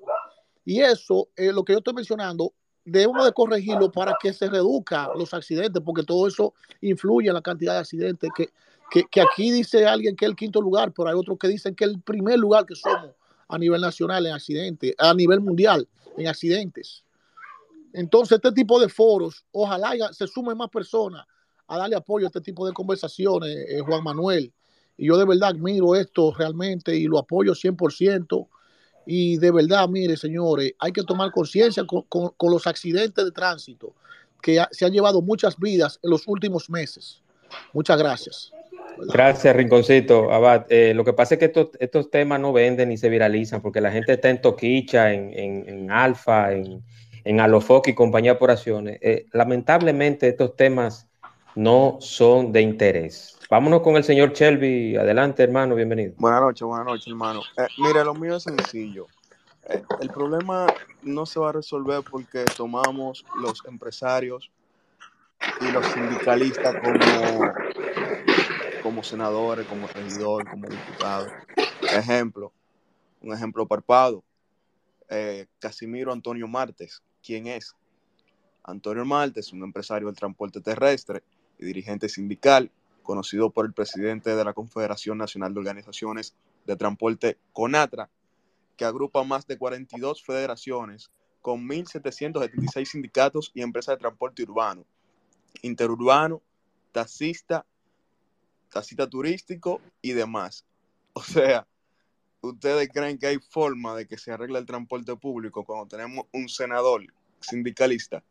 Y eso, lo que yo estoy mencionando, debemos de corregirlo para que se reduzcan los accidentes, porque todo eso influye en la cantidad de accidentes. Que, que, que aquí dice alguien que es el quinto lugar, pero hay otros que dicen que es el primer lugar que somos a nivel nacional en accidentes, a nivel mundial en accidentes. Entonces, este tipo de foros, ojalá se sumen más personas a darle apoyo a este tipo de conversaciones, eh, Juan Manuel. Y yo de verdad admiro esto realmente y lo apoyo 100%. Y de verdad, mire, señores, hay que tomar conciencia con, con- los accidentes de tránsito que se han llevado muchas vidas en los últimos meses. Muchas gracias. Gracias, Rinconcito. Abad. Eh, lo que pasa es que estos, estos temas no venden ni se viralizan porque la gente está en Toquicha, en, en, Alfa, en, en Alofoque y compañía de operaciones. Eh, lamentablemente, estos temas no son de interés. Vámonos con el señor Shelby. Adelante, hermano, bienvenido. Buenas noches, buenas noches, hermano. Eh, mira, lo mío es sencillo. Eh, el problema no se va a resolver porque tomamos los empresarios y los sindicalistas como, como senadores, como regidores, como diputados. Ejemplo, un ejemplo parpado. Eh, Casimiro Antonio Martes, ¿quién es? Antonio Martes, un empresario del transporte terrestre y dirigente sindical, conocido por el presidente de la Confederación Nacional de Organizaciones de Transporte, CONATRA, que agrupa más de 42 federaciones con 1.776 sindicatos y empresas de transporte urbano, interurbano, taxista, taxista turístico y demás. O sea, ¿ustedes creen que hay forma de que se arregle el transporte público cuando tenemos un senador sindicalista?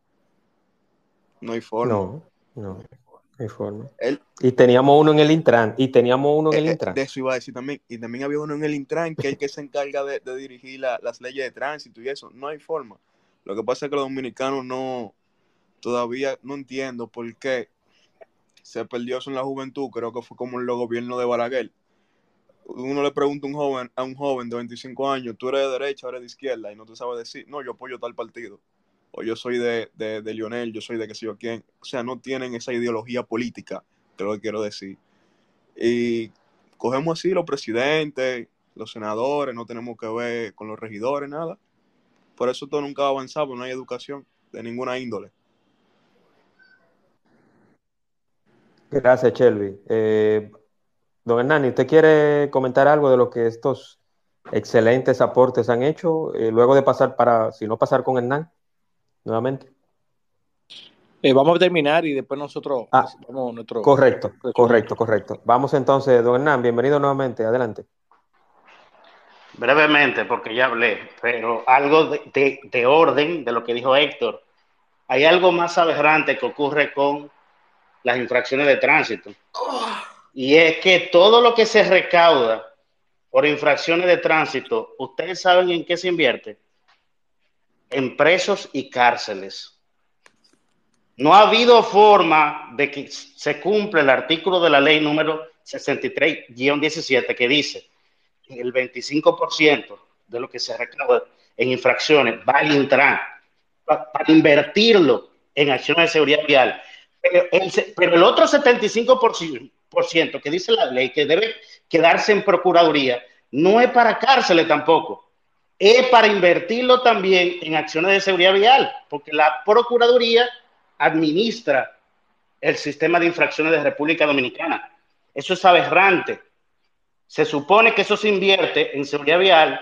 No hay forma. No, no, hay forma. Él, Y teníamos uno en el Intran, y teníamos uno en el eh, eh, Intran. de eso iba a decir también. Y también había uno en el Intran que es el que se encarga de, de dirigir la- las leyes de tránsito y eso. No hay forma. Lo que pasa es que los dominicanos no, todavía no entiendo por qué se perdió eso en la juventud. Creo que fue como en los gobiernos de Balaguer. uno le pregunta a un joven, a un joven de 25 años, tú eres de derecha, o eres de izquierda, y no te sabe decir, no, yo apoyo tal partido, o yo soy de, de, de Lionel, yo soy de que sé yo quién. O sea, no tienen esa ideología política, que es lo que quiero decir. Y cogemos así los presidentes, los senadores, no tenemos que ver con los regidores, nada. Por eso todo nunca va a avanzar, porque no hay educación de ninguna índole. Gracias, Shelby. Eh, don Hernani, ¿usted quiere comentar algo de lo que estos excelentes aportes han hecho? Eh, luego de pasar para, si no pasar con Hernán, nuevamente. Eh, vamos a terminar y después nosotros Ah, vamos nuestro. Correcto, correcto, correcto. Vamos entonces, don Hernán, bienvenido nuevamente, adelante. brevemente, porque ya hablé, pero algo de, de- de orden de lo que dijo Héctor. Hay algo más aberrante que ocurre con las infracciones de tránsito. Y es que todo lo que se recauda por infracciones de tránsito, ¿ustedes saben en qué se invierte? En presos y cárceles. No ha habido forma de que se cumpla el artículo de la ley número 63-17 que dice que el 25% de lo que se recauda en infracciones va al Intran pa- para invertirlo en acciones de seguridad vial. Pero el, pero el otro 75% por ciento que dice la ley que debe quedarse en Procuraduría no es para cárceles tampoco, es para invertirlo también en acciones de seguridad vial, porque la Procuraduría administra el sistema de infracciones de República Dominicana. Eso es aberrante. Se supone que eso se invierte en seguridad vial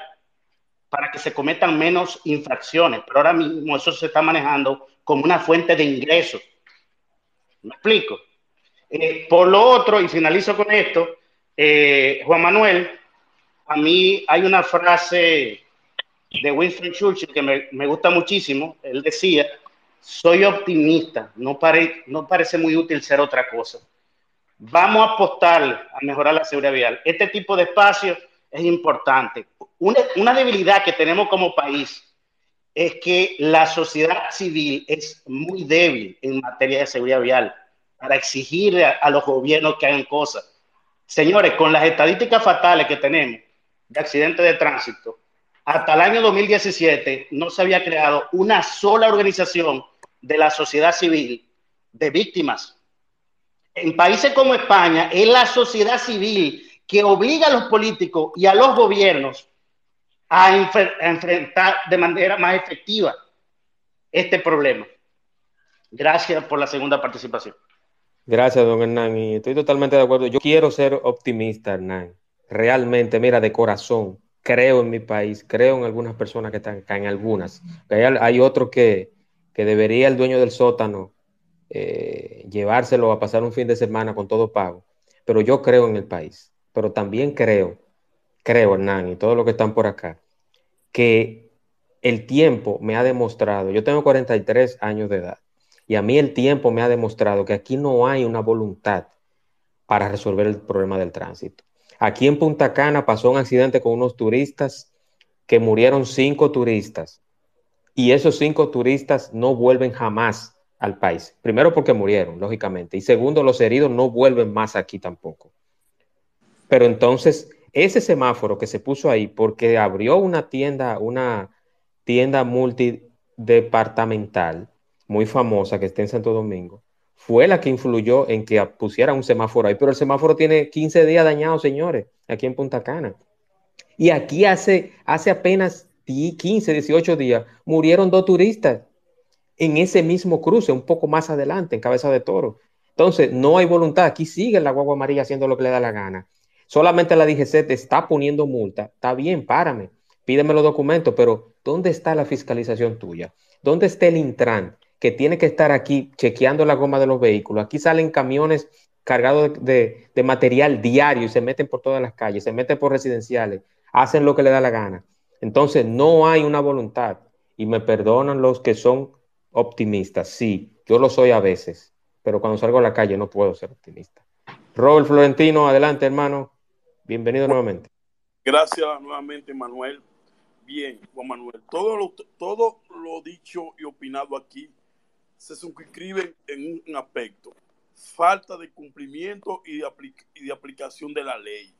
para que se cometan menos infracciones, pero ahora mismo eso se está manejando como una fuente de ingresos. ¿Me explico? Eh, por lo otro, y finalizo con esto, eh, Juan Manuel, a mí hay una frase de Winston Churchill que me, gusta muchísimo. Él decía, soy optimista, no, pare, no parece muy útil ser otra cosa. Vamos a apostar a mejorar la seguridad vial. Este tipo de espacios es importante. Una, debilidad que tenemos como país es que la sociedad civil es muy débil en materia de seguridad vial para exigirle a, a los gobiernos que hagan cosas. Señores, con las estadísticas fatales que tenemos de accidentes de tránsito, hasta el año 2017 no se había creado una sola organización de la sociedad civil de víctimas. En países como España, es la sociedad civil que obliga a los políticos y a los gobiernos a, enfrentar de manera más efectiva este problema. Gracias por la segunda participación. Gracias, don Hernán, y estoy totalmente de acuerdo. Yo quiero ser optimista, Hernán. Realmente, mira, de corazón, creo en mi país, creo en algunas personas que están acá, en algunas. Hay, hay otros que, que debería el dueño del sótano eh, llevárselo a pasar un fin de semana con todo pago. Pero yo creo en el país. Pero también creo, creo, Hernán, y todos los que están por acá, que el tiempo me ha demostrado, yo tengo 43 años de edad, y a mí el tiempo me ha demostrado que aquí no hay una voluntad para resolver el problema del tránsito. Aquí en Punta Cana pasó un accidente con unos turistas que murieron cinco turistas y esos cinco turistas no vuelven jamás al país. Primero porque murieron, lógicamente. Y segundo, los heridos no vuelven más aquí tampoco. Pero entonces, ese semáforo que se puso ahí porque abrió una tienda, una tienda multidepartamental muy famosa que está en Santo Domingo, fue la que influyó en que pusiera un semáforo ahí. Pero el semáforo tiene 15 días dañado, señores, aquí en Punta Cana. Y aquí hace, hace apenas 15, 18 días murieron dos turistas en ese mismo cruce, un poco más adelante, en Cabeza de Toro. Entonces, no hay voluntad. Aquí sigue la guagua amarilla haciendo lo que le da la gana. Solamente la DGC te está poniendo multa. Está bien, párame, pídeme los documentos, pero ¿dónde está la fiscalización tuya? ¿Dónde está el Intran? Que tiene que estar aquí chequeando la goma de los vehículos. Aquí salen camiones cargados de, material diario y se meten por todas las calles, se meten por residenciales, hacen lo que le da la gana. Entonces, no hay una voluntad. Y me perdonan los que son optimistas. Sí, yo lo soy a veces, pero cuando salgo a la calle no puedo ser optimista. Robert Florentino, adelante, hermano. Bienvenido nuevamente. Gracias nuevamente, Manuel. Bien, Juan Manuel, todo lo, todo lo dicho y opinado aquí se suscriben en un aspecto, falta de cumplimiento y de, y de, aplicación de la ley.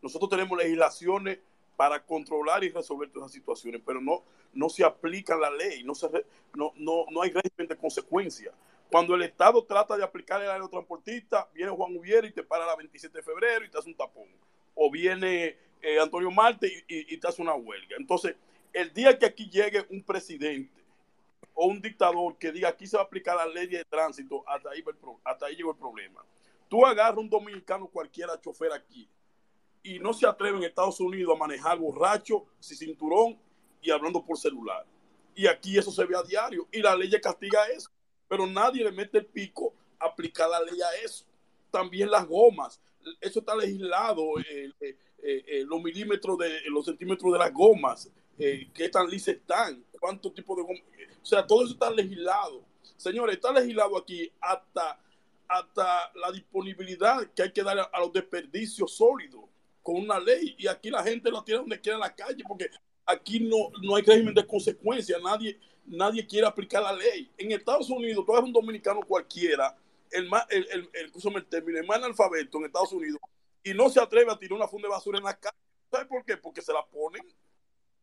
Nosotros tenemos legislaciones para controlar y resolver todas esas situaciones, pero no, no se aplica la ley, no, se, no, no, no hay régimen de consecuencia. Cuando el Estado trata de aplicar el aerotransportista, viene Juan Ubiera y te para la 27 de febrero y te hace un tapón. O viene eh, Antonio Marte y, te hace una huelga. Entonces, el día que aquí llegue un presidente o un dictador que diga aquí se va a aplicar la ley de tránsito, hasta ahí, hasta ahí llegó el problema. Tú agarras un dominicano cualquiera chofer aquí y no se atreve en Estados Unidos a manejar borracho, sin cinturón y hablando por celular. Y aquí eso se ve a diario y la ley castiga eso, pero nadie le mete el pico a aplicar la ley a eso. También las gomas, eso está legislado, eh, eh, eh, los milímetros de los centímetros de las gomas, qué tan lisas están, cuántos tipos de o sea, todo eso está legislado. Señores, está legislado aquí hasta, hasta la disponibilidad que hay que dar a los desperdicios sólidos con una ley y aquí la gente lo tiene donde quiera en la calle porque aquí no, no hay régimen de consecuencia, nadie, nadie quiere aplicar la ley. En Estados Unidos, tú eres un dominicano cualquiera, el más, el, el, el, término, el más analfabeto en Estados Unidos, y no se atreve a tirar una funda de basura en la calle. ¿Sabes por qué? Porque se la ponen,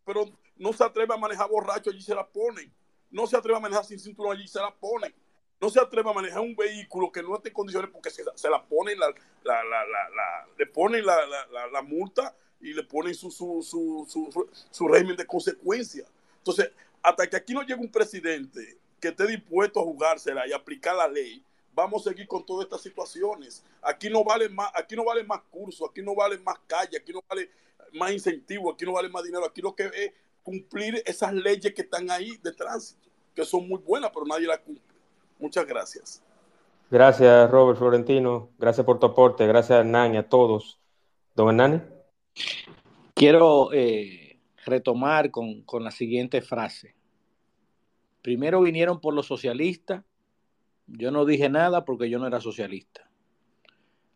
pero no se atreve a manejar borracho, allí se la ponen. No se atreve a manejar sin cinturón, allí se la ponen no se atreve a manejar un vehículo que no esté en condiciones porque se, la ponen, la, la, la, le ponen la, multa y le ponen su, su, su, su, régimen de consecuencia. Entonces, hasta que aquí no llegue un presidente que esté dispuesto a jugársela y aplicar la ley, vamos a seguir con todas estas situaciones. Aquí no vale más, aquí no vale más cursos, aquí no vale más calle, aquí no vale más incentivo, aquí no vale más dinero, aquí lo que es cumplir esas leyes que están ahí de tránsito, que son muy buenas, pero nadie las cumple. Muchas gracias. Gracias, Robert Florentino. Gracias por tu aporte. Gracias, Hernán, y a todos. Don Hernán. Quiero eh, retomar con, con la siguiente frase. Primero vinieron por los socialistas. Yo no dije nada porque yo no era socialista.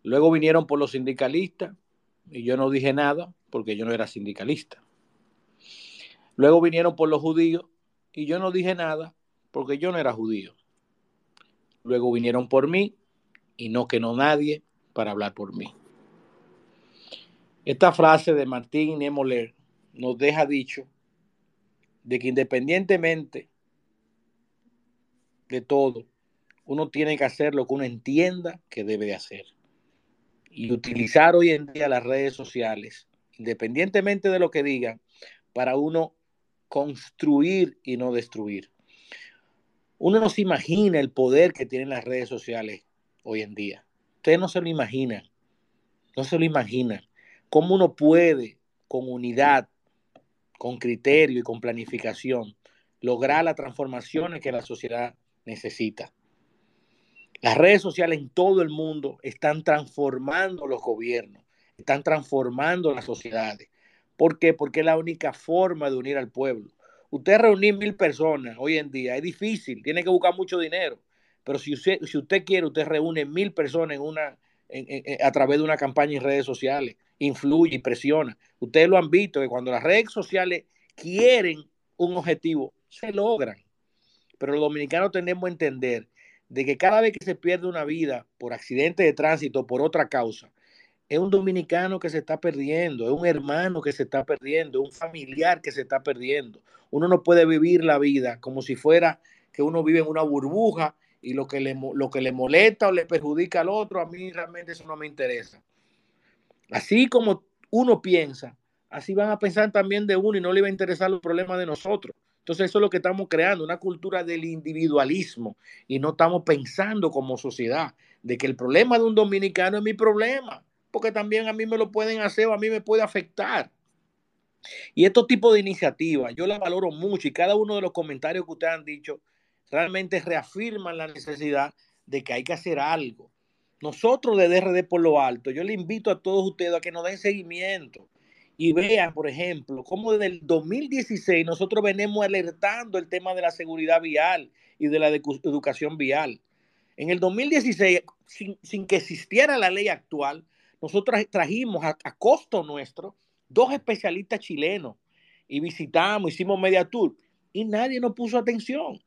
Luego vinieron por los sindicalistas y yo no dije nada porque yo no era sindicalista. Luego vinieron por los judíos y yo no dije nada porque yo no era judío luego vinieron por mí y no quedó nadie para hablar por mí. Esta frase de Martín Nemoler nos deja dicho de que independientemente de todo, uno tiene que hacer lo que uno entienda que debe de hacer. Y utilizar hoy en día las redes sociales, independientemente de lo que digan, para uno construir y no destruir. Uno no se imagina el poder que tienen las redes sociales hoy en día. Ustedes no se lo imaginan. No se lo imaginan. Cómo uno puede, con unidad, con criterio y con planificación, lograr las transformaciones que la sociedad necesita. Las redes sociales en todo el mundo están transformando los gobiernos, están transformando las sociedades. ¿Por qué? Porque es la única forma de unir al pueblo. Usted reunir mil personas hoy en día es difícil, tiene que buscar mucho dinero. Pero si usted, si usted quiere, usted reúne mil personas una, a través de una campaña en redes sociales, influye y presiona. Ustedes lo han visto que cuando las redes sociales quieren un objetivo, se logran. Pero los dominicanos tenemos que entender de que cada vez que se pierde una vida por accidente de tránsito, por otra causa, es un dominicano que se está perdiendo, es un hermano que se está perdiendo, es un familiar que se está perdiendo. Uno no puede vivir la vida como si fuera que uno vive en una burbuja y lo que le, lo que le molesta o le perjudica al otro, a mí realmente eso no me interesa. Así como uno piensa, así van a pensar también de uno y no le va a interesar los problemas de nosotros. Entonces eso es lo que estamos creando, una cultura del individualismo y no estamos pensando como sociedad de que el problema de un dominicano es mi problema porque también a mí me lo pueden hacer o a mí me puede afectar. Y estos tipos de iniciativas, yo las valoro mucho y cada uno de los comentarios que ustedes han dicho realmente reafirman la necesidad de que hay que hacer algo. Nosotros de DRD por lo alto, yo le invito a todos ustedes a que nos den seguimiento y vean, por ejemplo, cómo desde el 2016 nosotros venimos alertando el tema de la seguridad vial y de la educación vial. En el 2016, sin, sin que existiera la ley actual, nosotros trajimos a, costo nuestro dos especialistas chilenos y visitamos, hicimos media tour y nadie nos puso atención.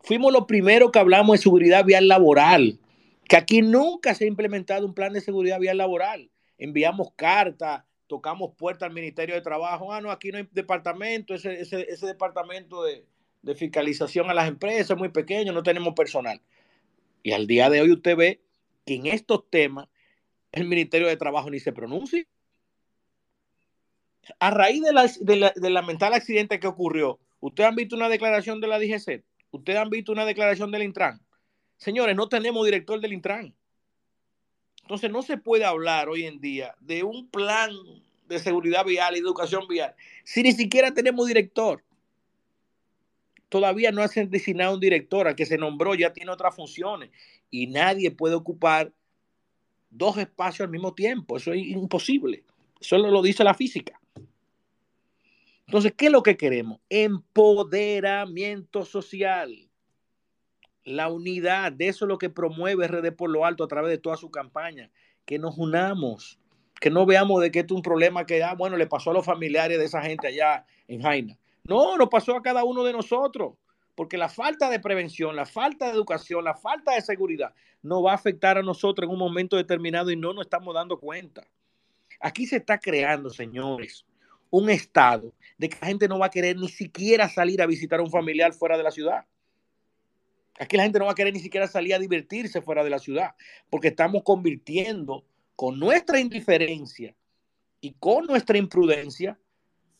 Fuimos los primeros que hablamos de seguridad vial laboral, que aquí nunca se ha implementado un plan de seguridad vial laboral. Enviamos cartas, tocamos puertas al Ministerio de Trabajo. Ah, no, aquí no hay departamento, ese, ese, ese departamento de, de fiscalización a las empresas es muy pequeño, no tenemos personal. Y al día de hoy usted ve que en estos temas el Ministerio de Trabajo ni se pronuncia. A raíz de la, de la, del lamentable accidente que ocurrió, ¿ustedes han visto una declaración de la DGC? ¿Ustedes han visto una declaración del Intran? Señores, no tenemos director del Intran. Entonces no se puede hablar hoy en día de un plan de seguridad vial y educación vial si ni siquiera tenemos director. Todavía no han designado un director, al que se nombró ya tiene otras funciones y nadie puede ocupar dos espacios al mismo tiempo. Eso es imposible. Eso lo dice la física. Entonces, ¿qué es lo que queremos? Empoderamiento social. La unidad, de eso es lo que promueve RD por lo alto a través de toda su campaña. Que nos unamos, que no veamos de que esto es un problema que, ah, bueno, le pasó a los familiares de esa gente allá en Jaina. No, nos pasó a cada uno de nosotros, porque la falta de prevención, la falta de educación, la falta de seguridad nos va a afectar a nosotros en un momento determinado y no nos estamos dando cuenta. Aquí se está creando, señores, un estado de que la gente no va a querer ni siquiera salir a visitar a un familiar fuera de la ciudad. Aquí la gente no va a querer ni siquiera salir a divertirse fuera de la ciudad, porque estamos convirtiendo con nuestra indiferencia y con nuestra imprudencia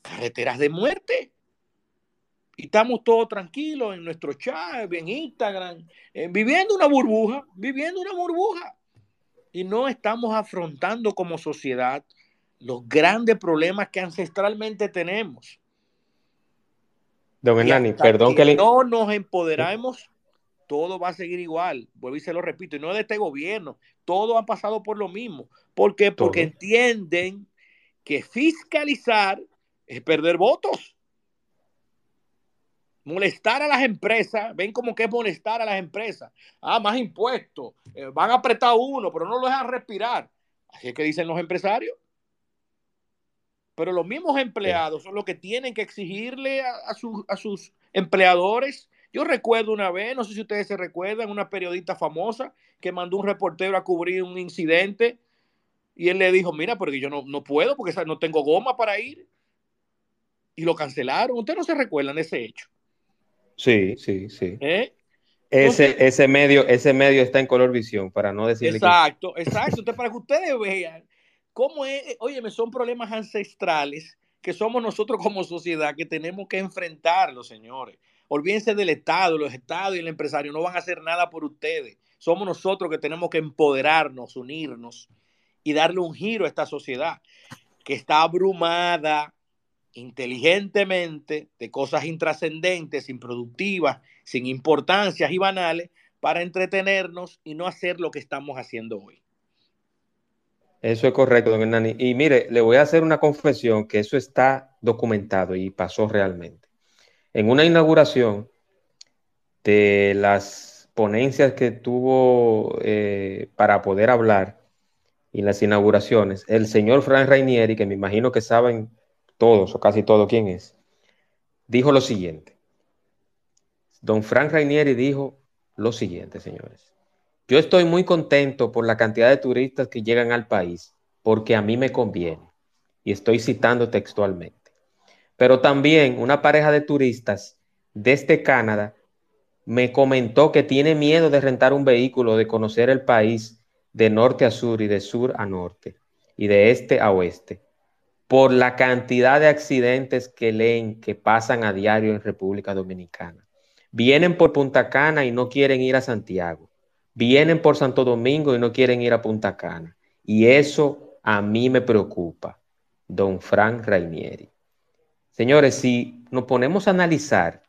carreteras de muerte. Y estamos todos tranquilos en nuestro chat, en Instagram, eh, viviendo una burbuja, viviendo una burbuja. Y no estamos afrontando como sociedad los grandes problemas que ancestralmente tenemos. Don Hernani, perdón que, que le... no nos empoderamos, todo va a seguir igual. Vuelvo y se lo repito, y no de este gobierno, todo ha pasado por lo mismo. ¿Por qué? Porque entienden que fiscalizar es perder votos molestar a las empresas, ven como que es molestar a las empresas. Ah, más impuestos, eh, van a apretar uno, pero no lo dejan respirar. Así es que dicen los empresarios. Pero los mismos empleados son los que tienen que exigirle a, a, su, a sus empleadores. Yo recuerdo una vez, no sé si ustedes se recuerdan, una periodista famosa que mandó un reportero a cubrir un incidente y él le dijo, mira, porque yo no, no puedo, porque no tengo goma para ir. Y lo cancelaron. Ustedes no se recuerdan de ese hecho. Sí, sí, sí. ¿Eh? Ese, Entonces, ese, medio, ese medio está en color visión, para no decir. Exacto, que... exacto. Entonces, para que ustedes vean cómo es, oye, son problemas ancestrales que somos nosotros como sociedad que tenemos que enfrentarlos, señores. Olvídense del Estado, los Estados y el empresario no van a hacer nada por ustedes. Somos nosotros que tenemos que empoderarnos, unirnos y darle un giro a esta sociedad que está abrumada, inteligentemente de cosas intrascendentes, improductivas, sin importancias y banales, para entretenernos y no hacer lo que estamos haciendo hoy. Eso es correcto, don Hernani. Y mire, le voy a hacer una confesión que eso está documentado y pasó realmente. En una inauguración de las ponencias que tuvo eh, para poder hablar y las inauguraciones, el señor Frank Rainieri, que me imagino que saben todos o casi todo quién es, dijo lo siguiente. Don Frank Rainieri dijo lo siguiente, señores. Yo estoy muy contento por la cantidad de turistas que llegan al país, porque a mí me conviene. Y estoy citando textualmente. Pero también una pareja de turistas desde Canadá me comentó que tiene miedo de rentar un vehículo, de conocer el país de norte a sur y de sur a norte y de este a oeste por la cantidad de accidentes que leen que pasan a diario en República Dominicana. Vienen por Punta Cana y no quieren ir a Santiago. Vienen por Santo Domingo y no quieren ir a Punta Cana. Y eso a mí me preocupa, don Frank Rainieri. Señores, si nos ponemos a analizar,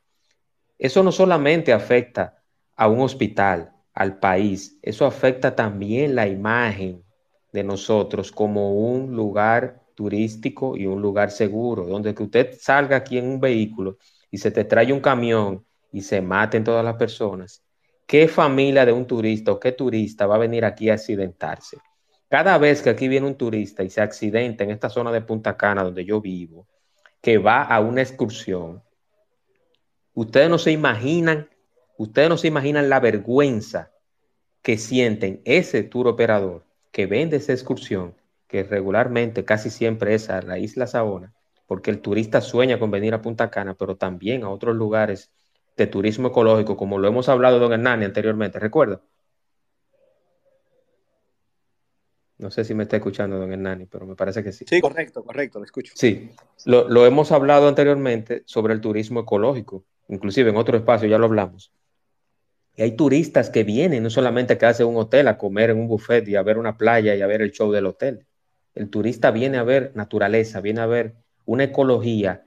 eso no solamente afecta a un hospital, al país, eso afecta también la imagen de nosotros como un lugar turístico y un lugar seguro, donde que usted salga aquí en un vehículo y se te trae un camión y se maten todas las personas. ¿Qué familia de un turista o qué turista va a venir aquí a accidentarse? Cada vez que aquí viene un turista y se accidenta en esta zona de Punta Cana donde yo vivo, que va a una excursión, ustedes no se imaginan, ustedes no se imaginan la vergüenza que sienten ese tour operador que vende esa excursión que regularmente casi siempre es a la isla Saona, porque el turista sueña con venir a Punta Cana, pero también a otros lugares de turismo ecológico, como lo hemos hablado don Hernani anteriormente, ¿recuerda? No sé si me está escuchando don Hernani, pero me parece que sí. Sí, correcto, correcto, lo escucho. Sí, lo, lo hemos hablado anteriormente sobre el turismo ecológico, inclusive en otro espacio ya lo hablamos. Y hay turistas que vienen no solamente a quedarse en un hotel a comer en un buffet y a ver una playa y a ver el show del hotel. El turista viene a ver naturaleza, viene a ver una ecología,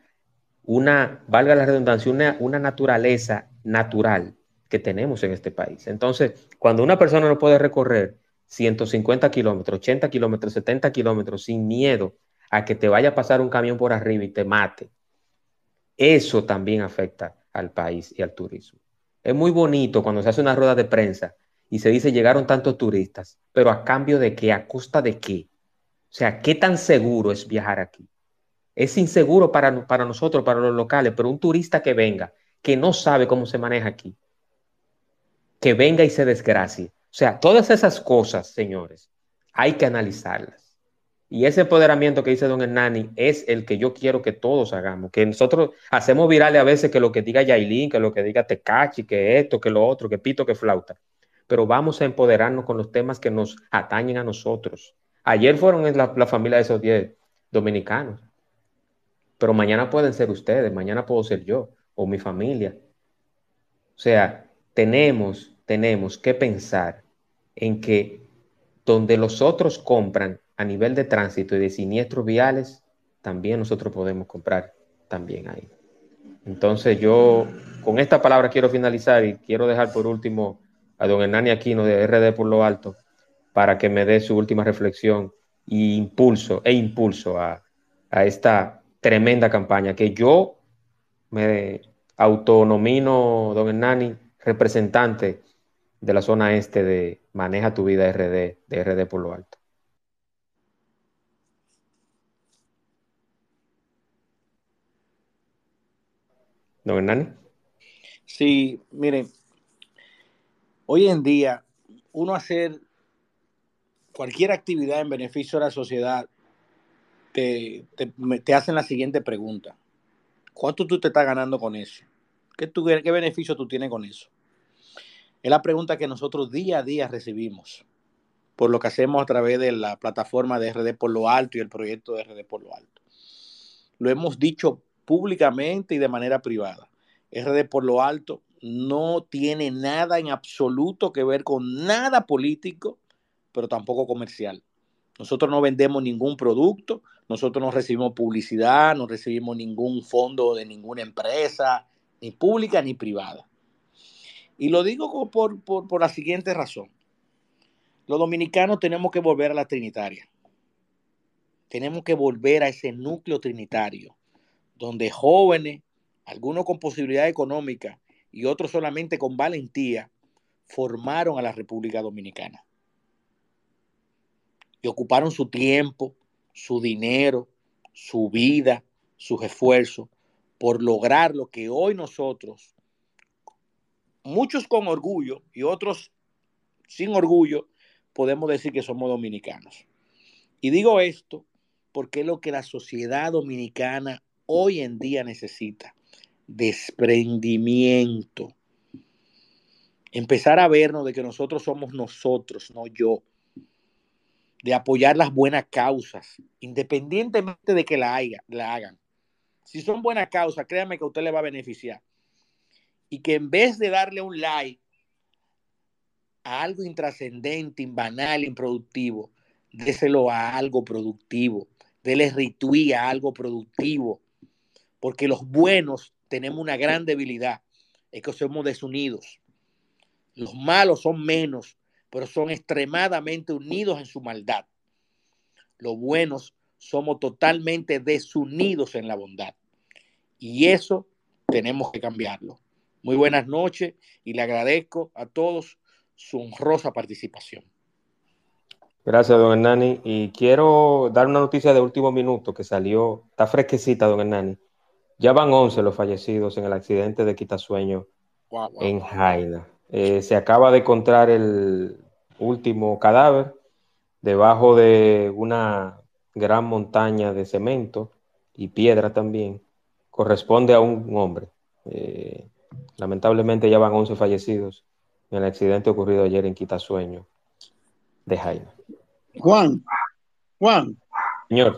una, valga la redundancia, una, una naturaleza natural que tenemos en este país. Entonces, cuando una persona no puede recorrer 150 kilómetros, 80 kilómetros, 70 kilómetros sin miedo a que te vaya a pasar un camión por arriba y te mate, eso también afecta al país y al turismo. Es muy bonito cuando se hace una rueda de prensa y se dice llegaron tantos turistas, pero a cambio de qué, a costa de qué. O sea, ¿qué tan seguro es viajar aquí? Es inseguro para, para nosotros, para los locales, pero un turista que venga, que no sabe cómo se maneja aquí, que venga y se desgracie. O sea, todas esas cosas, señores, hay que analizarlas. Y ese empoderamiento que dice don Hernani es el que yo quiero que todos hagamos, que nosotros hacemos virales a veces que lo que diga Yailin, que lo que diga Tecachi, que esto, que lo otro, que pito, que flauta. Pero vamos a empoderarnos con los temas que nos atañen a nosotros. Ayer fueron la, la familia de esos 10 dominicanos, pero mañana pueden ser ustedes, mañana puedo ser yo o mi familia. O sea, tenemos, tenemos que pensar en que donde los otros compran a nivel de tránsito y de siniestros viales, también nosotros podemos comprar también ahí. Entonces yo con esta palabra quiero finalizar y quiero dejar por último a don Hernani Aquino de RD por lo alto para que me dé su última reflexión e impulso, e impulso a, a esta tremenda campaña que yo me autonomino, don Hernani, representante de la zona este de Maneja tu vida RD, de RD por lo alto. Don Hernani. Sí, miren, hoy en día uno hacer cualquier actividad en beneficio de la sociedad te, te, te hacen la siguiente pregunta. ¿Cuánto tú te estás ganando con eso? ¿Qué, tú, ¿Qué beneficio tú tienes con eso? Es la pregunta que nosotros día a día recibimos por lo que hacemos a través de la plataforma de RD por lo alto y el proyecto de RD por lo alto. Lo hemos dicho públicamente y de manera privada. RD por lo alto no tiene nada en absoluto que ver con nada político, pero tampoco comercial. Nosotros no vendemos ningún producto, nosotros no recibimos publicidad, no recibimos ningún fondo de ninguna empresa, ni pública ni privada. Y lo digo por, por, por la siguiente razón. Los dominicanos tenemos que volver a la trinitaria. Tenemos que volver a ese núcleo trinitario donde jóvenes, algunos con posibilidad económica y otros solamente con valentía, formaron a la República Dominicana. Y ocuparon su tiempo, su dinero, su vida, sus esfuerzos por lograr lo que hoy nosotros, muchos con orgullo y otros sin orgullo, podemos decir que somos dominicanos. Y digo esto porque es lo que la sociedad dominicana hoy en día necesita desprendimiento. Empezar a vernos de que nosotros somos nosotros, no yo. De apoyar las buenas causas, independientemente de que la, haya, la hagan. Si son buenas causas, créanme que a usted le va a beneficiar. Y que en vez de darle un like a algo intrascendente, banal, improductivo, déselo a algo productivo. Dele retweet a algo productivo porque los buenos tenemos una gran debilidad, es que somos desunidos. Los malos son menos, pero son extremadamente unidos en su maldad. Los buenos somos totalmente desunidos en la bondad. Y eso tenemos que cambiarlo. Muy buenas noches y le agradezco a todos su honrosa participación. Gracias, don Hernani. Y quiero dar una noticia de último minuto que salió, está fresquecita, don Hernani. Ya van 11 los fallecidos en el accidente de Quitasueño wow, wow, en Jaina. Eh, se acaba de encontrar el último cadáver debajo de una gran montaña de cemento y piedra también, corresponde a un hombre. Eh, lamentablemente ya van 11 fallecidos en el accidente ocurrido ayer en Quitasueño de Jaime. Juan, Juan. Señor.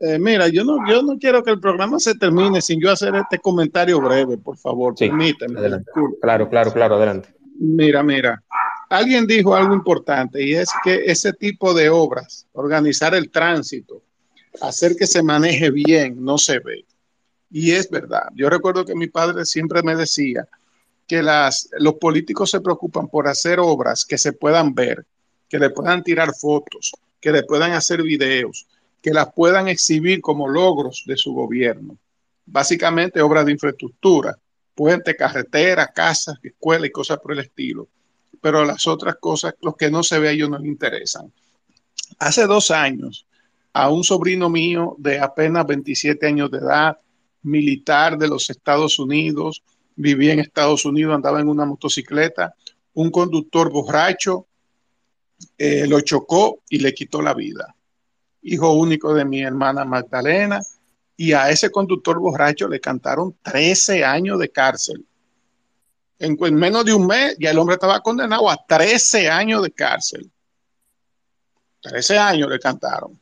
Eh, mira, yo no, yo no quiero que el programa se termine sin yo hacer este comentario breve, por favor, Sí, permíteme. adelante. Claro, claro, claro, adelante. Mira, mira, alguien dijo algo importante y es que ese tipo de obras, organizar el tránsito, hacer que se maneje bien, no se ve. Y es verdad. Yo recuerdo que mi padre siempre me decía que las, los políticos se preocupan por hacer obras que se puedan ver, que le puedan tirar fotos, que le puedan hacer videos, que las puedan exhibir como logros de su gobierno. Básicamente obras de infraestructura, puentes, carreteras, casas, escuelas y cosas por el estilo. Pero las otras cosas, los que no se ve a ellos no les interesan. Hace dos años, a un sobrino mío de apenas 27 años de edad, militar de los Estados Unidos, vivía en Estados Unidos, andaba en una motocicleta, un conductor borracho eh, lo chocó y le quitó la vida. Hijo único de mi hermana Magdalena, y a ese conductor borracho le cantaron 13 años de cárcel. En, en menos de un mes ya el hombre estaba condenado a 13 años de cárcel. 13 años le cantaron.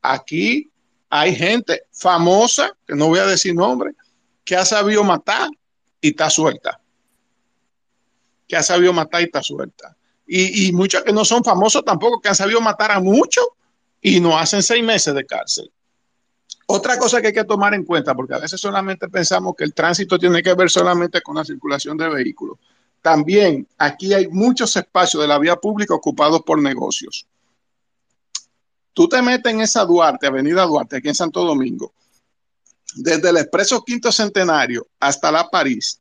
Aquí hay gente famosa, que no voy a decir nombre, que ha sabido matar y está suelta. Que ha sabido matar y está suelta. Y, y muchas que no son famosos tampoco, que han sabido matar a muchos y no hacen seis meses de cárcel. Otra cosa que hay que tomar en cuenta, porque a veces solamente pensamos que el tránsito tiene que ver solamente con la circulación de vehículos. También aquí hay muchos espacios de la vía pública ocupados por negocios. Tú te metes en esa Duarte, Avenida Duarte, aquí en Santo Domingo, desde el Expreso Quinto Centenario hasta la París,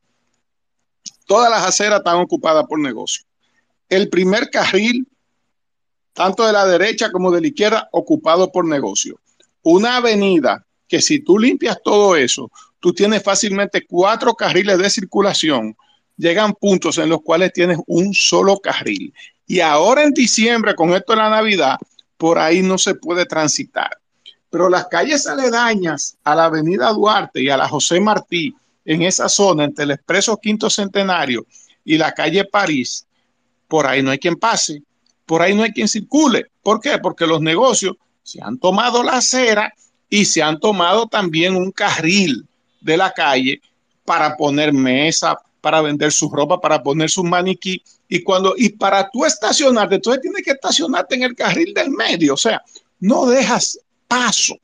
todas las aceras están ocupadas por negocios. El primer carril, tanto de la derecha como de la izquierda, ocupado por negocios. Una avenida que si tú limpias todo eso, tú tienes fácilmente cuatro carriles de circulación. Llegan puntos en los cuales tienes un solo carril. Y ahora en diciembre, con esto de la Navidad, por ahí no se puede transitar. Pero las calles aledañas a la avenida Duarte y a la José Martí, en esa zona entre el Expreso Quinto Centenario y la calle París, por ahí no hay quien pase, por ahí no hay quien circule. ¿Por qué? Porque los negocios se han tomado la acera y se han tomado también un carril de la calle para poner mesa, para vender su ropa, para poner su maniquí. Y cuando, y para tú estacionarte, tú tienes que estacionarte en el carril del medio. O sea, no dejas paso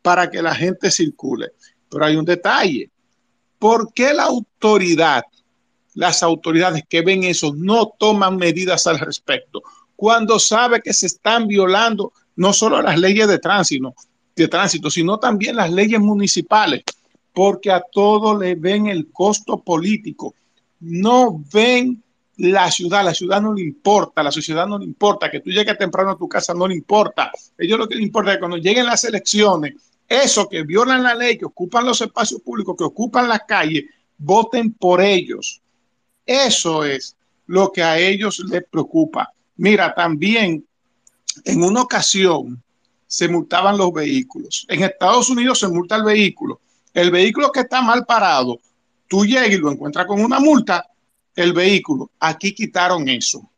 para que la gente circule. Pero hay un detalle. ¿Por qué la autoridad, las autoridades que ven eso, no toman medidas al respecto? Cuando sabe que se están violando no solo las leyes de tránsito, de tránsito, sino también las leyes municipales, porque a todo le ven el costo político. No ven la ciudad, la ciudad no le importa, la sociedad no le importa, que tú llegues temprano a tu casa no le importa. Ellos lo que les importa es que cuando lleguen las elecciones, eso que violan la ley, que ocupan los espacios públicos, que ocupan las calles, voten por ellos. Eso es lo que a ellos les preocupa. Mira, también en una ocasión se multaban los vehículos. En Estados Unidos se multa el vehículo. El vehículo que está mal parado, tú llegas y lo encuentras con una multa, el vehículo. Aquí quitaron eso.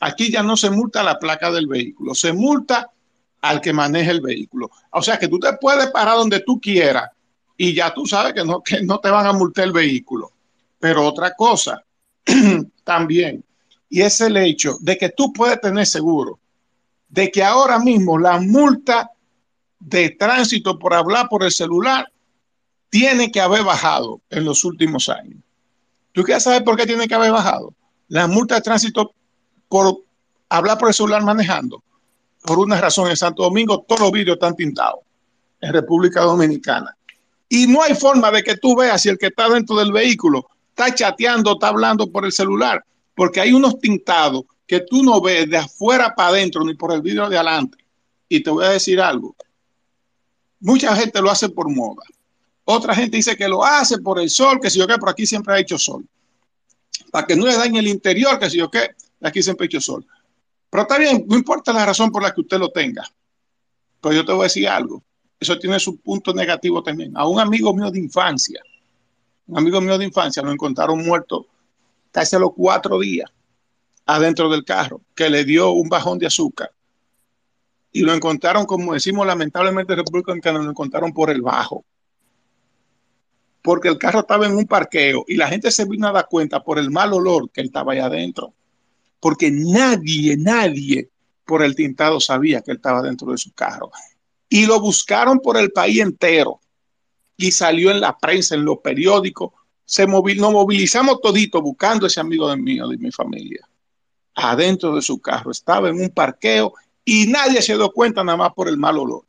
Aquí ya no se multa la placa del vehículo, se multa al que maneja el vehículo. O sea que tú te puedes parar donde tú quieras y ya tú sabes que no, que no te van a multar el vehículo. Pero otra cosa también, y es el hecho de que tú puedes tener seguro de que ahora mismo la multa de tránsito por hablar por el celular tiene que haber bajado en los últimos años. ¿Tú quieres saber por qué tiene que haber bajado? La multa de tránsito por hablar por el celular manejando. Por una razón, en Santo Domingo todos los vídeos están tintados en República Dominicana. Y no hay forma de que tú veas si el que está dentro del vehículo está chateando, está hablando por el celular, porque hay unos tintados que tú no ves de afuera para adentro ni por el vidrio de adelante. Y te voy a decir algo. Mucha gente lo hace por moda. Otra gente dice que lo hace por el sol, que si yo qué, por aquí siempre ha hecho sol. Para que no le dañe el interior, que si yo qué, aquí siempre ha hecho sol. Pero está bien, no importa la razón por la que usted lo tenga. Pero yo te voy a decir algo. Eso tiene su punto negativo también. A un amigo mío de infancia, un amigo mío de infancia lo encontraron muerto casi a los cuatro días adentro del carro, que le dio un bajón de azúcar. Y lo encontraron, como decimos lamentablemente en República Dominicana, lo encontraron por el bajo. Porque el carro estaba en un parqueo y la gente se vino a dar cuenta por el mal olor que él estaba allá adentro. Porque nadie, nadie por el tintado sabía que él estaba dentro de su carro. Y lo buscaron por el país entero. Y salió en la prensa, en los periódicos. Se movil, nos movilizamos todito buscando ese amigo de mío, de mi familia adentro de su carro, estaba en un parqueo y nadie se dio cuenta nada más por el mal olor.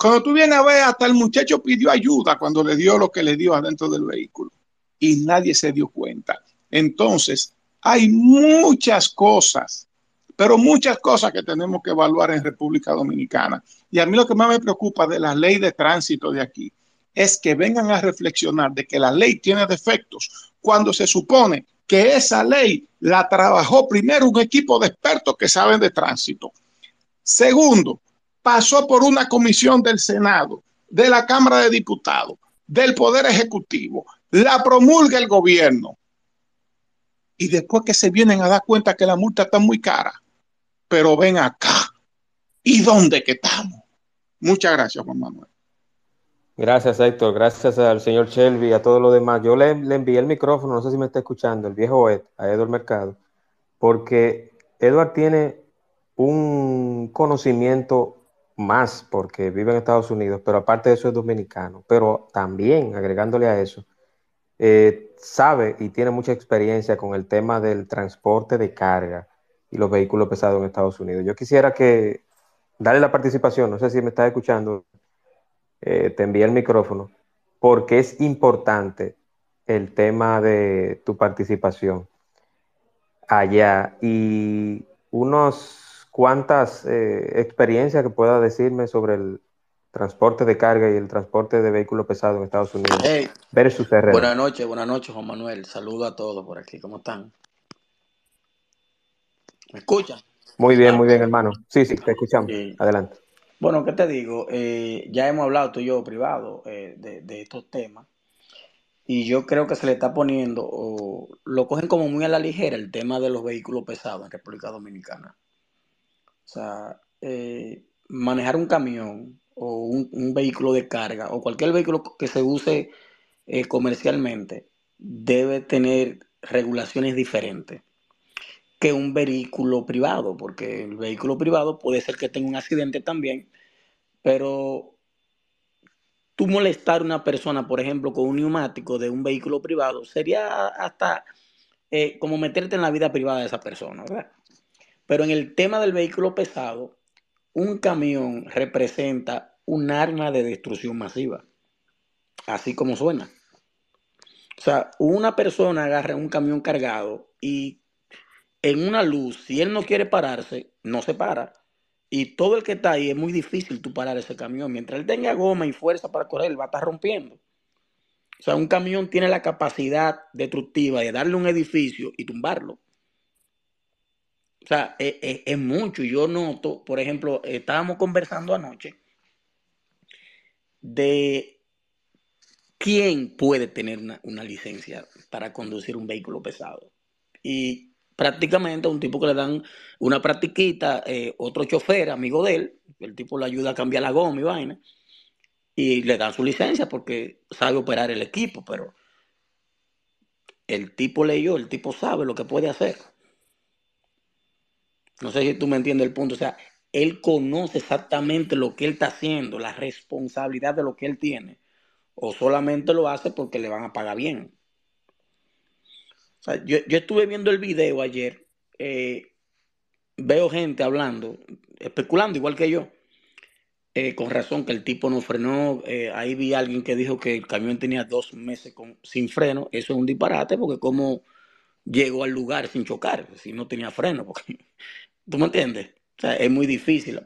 Cuando tú vienes a ver, hasta el muchacho pidió ayuda cuando le dio lo que le dio adentro del vehículo y nadie se dio cuenta. Entonces, hay muchas cosas, pero muchas cosas que tenemos que evaluar en República Dominicana. Y a mí lo que más me preocupa de la ley de tránsito de aquí es que vengan a reflexionar de que la ley tiene defectos cuando se supone que esa ley la trabajó primero un equipo de expertos que saben de tránsito. Segundo, pasó por una comisión del Senado, de la Cámara de Diputados, del Poder Ejecutivo, la promulga el gobierno. Y después que se vienen a dar cuenta que la multa está muy cara, pero ven acá, ¿y dónde que estamos? Muchas gracias, Juan Manuel. Gracias, Héctor. Gracias al señor Shelby y a todos los demás. Yo le, envié el micrófono, no sé si me está escuchando, el viejo Ed, a Edward Mercado, porque Edward tiene un conocimiento más porque vive en Estados Unidos, pero aparte de eso es dominicano. Pero también, agregándole a eso, eh, sabe y tiene mucha experiencia con el tema del transporte de carga y los vehículos pesados en Estados Unidos. Yo quisiera que darle la participación, no sé si me está escuchando, eh, te envié el micrófono, porque es importante el tema de tu participación allá y unos cuantas eh, experiencias que pueda decirme sobre el transporte de carga y el transporte de vehículos pesados en Estados Unidos versus Buenas noches, buenas noches, Juan Manuel. Saludo a todos por aquí. ¿Cómo están? ¿Me escuchan? Muy bien, muy bien, hermano. Sí, sí, te escuchamos. Adelante. Bueno, ¿qué te digo? Eh, ya hemos hablado tú y yo privado eh, de, estos temas y yo creo que se le está poniendo, o lo cogen como muy a la ligera el tema de los vehículos pesados en República Dominicana. O sea, eh, manejar un camión o un, vehículo de carga o cualquier vehículo que se use comercialmente debe tener regulaciones diferentes que un vehículo privado, porque el vehículo privado puede ser que tenga un accidente también, pero tú molestar a una persona, por ejemplo, con un neumático de un vehículo privado, sería hasta eh, como meterte en la vida privada de esa persona, ¿verdad? Pero en el tema del vehículo pesado, un camión representa un arma de destrucción masiva, así como suena. O sea, una persona agarra un camión cargado y en una luz, si él no quiere pararse, no se para. Y todo el que está ahí es muy difícil tú parar ese camión. Mientras él tenga goma y fuerza para correr, va a estar rompiendo. O sea, un camión tiene la capacidad destructiva de darle un edificio y tumbarlo. O sea, es, es mucho. Yo noto, por ejemplo, estábamos conversando anoche de quién puede tener una, una licencia para conducir un vehículo pesado. Y prácticamente a un tipo que le dan una practiquita, eh, otro chofer, amigo de él, el tipo le ayuda a cambiar la goma y vaina, y le dan su licencia porque sabe operar el equipo, pero el tipo leyó, el tipo sabe lo que puede hacer. No sé si tú me entiendes el punto, o sea, él conoce exactamente lo que él está haciendo, la responsabilidad de lo que él tiene, o solamente lo hace porque le van a pagar bien yo, estuve viendo el video ayer, eh, veo gente hablando, especulando igual que yo, eh, con razón que el tipo no frenó. Eh, ahí vi a alguien que dijo que el camión tenía dos meses sin freno. Eso es un disparate porque como llegó al lugar sin chocar, si no tenía freno. Porque, ¿Tú me entiendes? O sea, es muy difícil.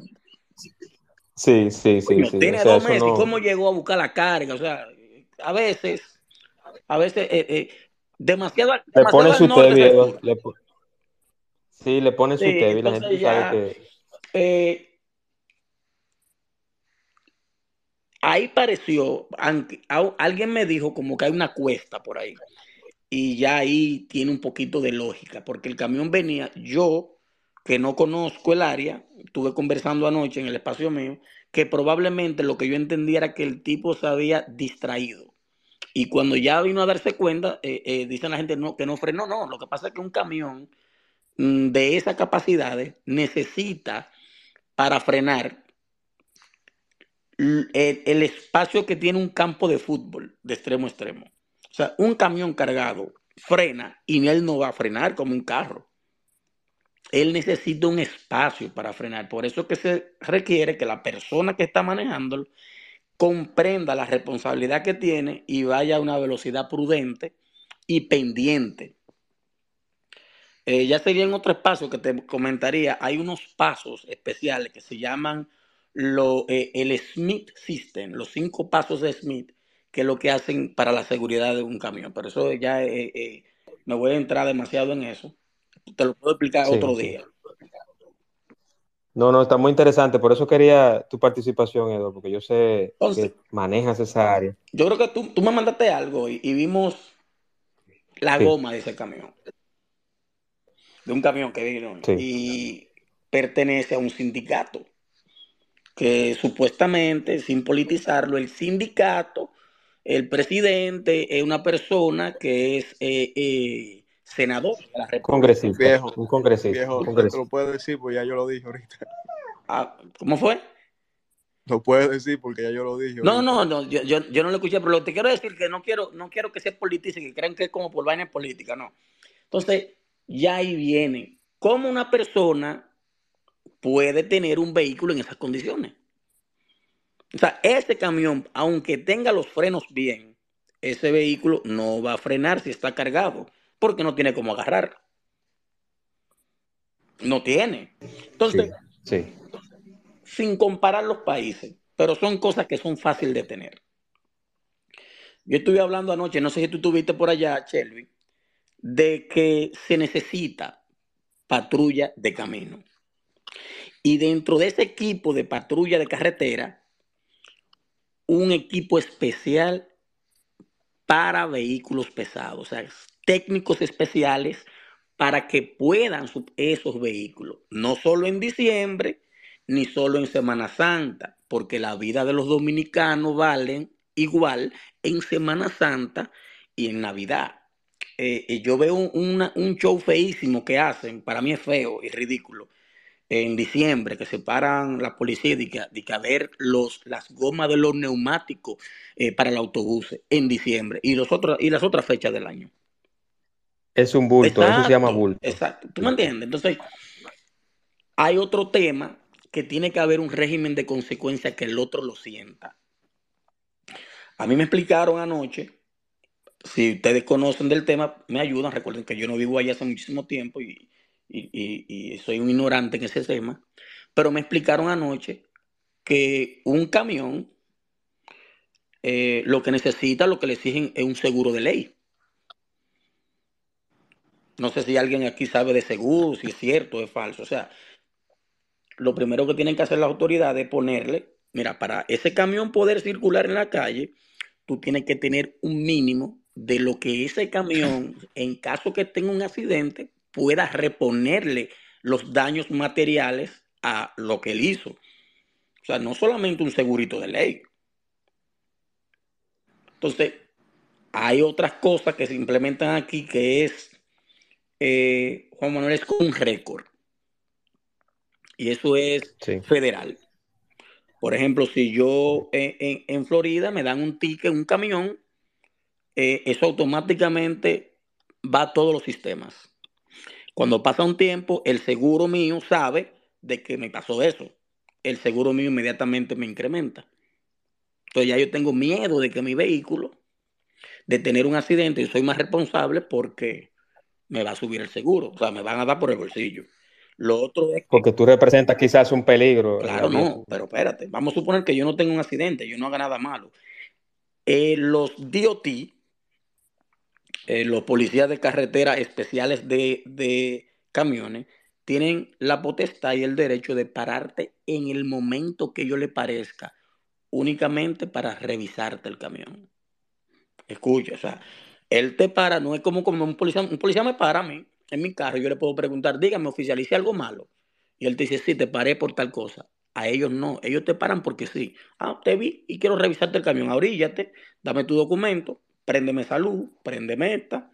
Sí, sí, sí. Tiene dos meses. ¿Cómo llegó a buscar la carga? O sea, a veces, a veces Demasiado. Le pone su Sí, le ponen su Sí, la gente ya, sabe que... eh, ahí pareció, alguien me dijo como que hay una cuesta por ahí. Y ya ahí tiene un poquito de lógica, porque el camión venía, yo que no conozco el área, estuve conversando anoche en el espacio mío, que probablemente lo que yo entendía era que el tipo se había distraído. Y cuando ya vino a darse cuenta, eh, eh, dicen la gente no, que no frenó, no, lo que pasa es que un camión mm, de esas capacidades necesita para frenar el, el espacio que tiene un campo de fútbol de extremo a extremo. O sea, un camión cargado frena y él no va a frenar como un carro. Él necesita un espacio para frenar. Por eso es que se requiere que la persona que está manejándolo comprenda la responsabilidad que tiene y vaya a una velocidad prudente y pendiente. Eh, ya sería en otro espacio que te comentaría, hay unos pasos especiales que se llaman eh, el Smith System, los cinco pasos de Smith, que es lo que hacen para la seguridad de un camión. Pero eso ya eh, eh, me voy a entrar demasiado en eso. Te lo puedo explicar Sí, otro sí. día. No, no, está muy interesante. Por eso quería tu participación, Edo, porque yo sé Entonces, que manejas esa área. yo creo que tú, tú me mandaste algo y, y vimos la Sí, goma de ese camión, de un camión que vino y pertenece a un sindicato. que supuestamente, sin politizarlo, el sindicato, el presidente es una persona que es eh, eh, senador de la República. Congresista, Viejo, un congresista, viejo, un te congresista. lo puedo decir porque ya yo lo dije ahorita. Ah, ¿Cómo fue? Lo puedo decir porque ya yo lo dije No, no, no, yo, yo, yo no lo escuché, pero lo que te quiero decir que no quiero, no quiero que se politice, que crean que es como por vaina política, no. Entonces, ya ahí viene. ¿Cómo una persona puede tener un vehículo en esas condiciones? O sea, ese camión, aunque tenga los frenos bien, ese vehículo no va a frenar si está cargado, porque no tiene cómo agarrar. No tiene. Entonces, Sí, sí. sin comparar los países, pero son cosas que son fáciles de tener. Yo estuve hablando anoche, no sé si tú estuviste por allá, Shelby, de que se necesita patrulla de camino. Y dentro de ese equipo de patrulla de carretera, un equipo especial para vehículos pesados, o sea, técnicos especiales para que puedan esos vehículos, no solo en diciembre, ni solo en Semana Santa, porque la vida de los dominicanos valen igual en Semana Santa y en Navidad. Eh, eh, yo veo un, un show feísimo que hacen, para mí es feo y ridículo, en diciembre, que se paran la policía de que, de que a ver los, las gomas de los neumáticos eh, para el autobús en diciembre y, los otros, y las otras fechas del año. Es un bulto, eso se llama bulto. exacto. ¿Tú me entiendes? Entonces, hay otro tema que tiene que haber un régimen de consecuencia que el otro lo sienta. A mí me explicaron anoche, si ustedes conocen del tema, me ayudan. Recuerden que yo no vivo allá hace muchísimo tiempo y, y- y- y soy un ignorante en ese tema. Pero me explicaron anoche que un camión eh, lo que necesita, lo que le exigen es un seguro de ley. No sé si alguien aquí sabe de seguro, si es cierto o es falso. O sea, lo primero que tienen que hacer las autoridades es ponerle, mira, para ese camión poder circular en la calle, tú tienes que tener un mínimo de lo que ese camión, en caso que tenga un accidente, pueda reponerle los daños materiales a lo que él hizo. O sea, no solamente un segurito de ley. Entonces, hay otras cosas que se implementan aquí que es, eh, Juan Manuel, es con un récord. Y eso es Sí. federal. Por ejemplo, si yo en, en- en Florida me dan un ticket, un camión, eh, eso automáticamente va a todos los sistemas. Cuando pasa un tiempo, el seguro mío sabe de que me pasó eso. El seguro mío inmediatamente me incrementa. Entonces ya yo tengo miedo de que mi vehículo, de tener un accidente, y soy más responsable porque me va a subir el seguro. O sea, me van a dar por el bolsillo. Lo otro es que Porque tú representas quizás un peligro la Claro, no, pero espérate, vamos a suponer que yo no tengo un accidente, yo no haga nada malo. Eh, los DOT, eh, los policías de carretera especiales de, de camiones, tienen la potestad y el derecho de pararte en el momento que ellos le parezca, únicamente para revisarte el camión. Escucha, o sea, él te para, no es como, como un policía, un policía me para a mí en mi carro, yo le puedo preguntar, dígame, oficial, ¿hice algo malo? Y él te dice, sí, te paré por tal cosa. A ellos no, ellos te paran porque sí. Ah, te vi y quiero revisarte el camión, abríllate, dame tu documento, préndeme salud, préndeme esta.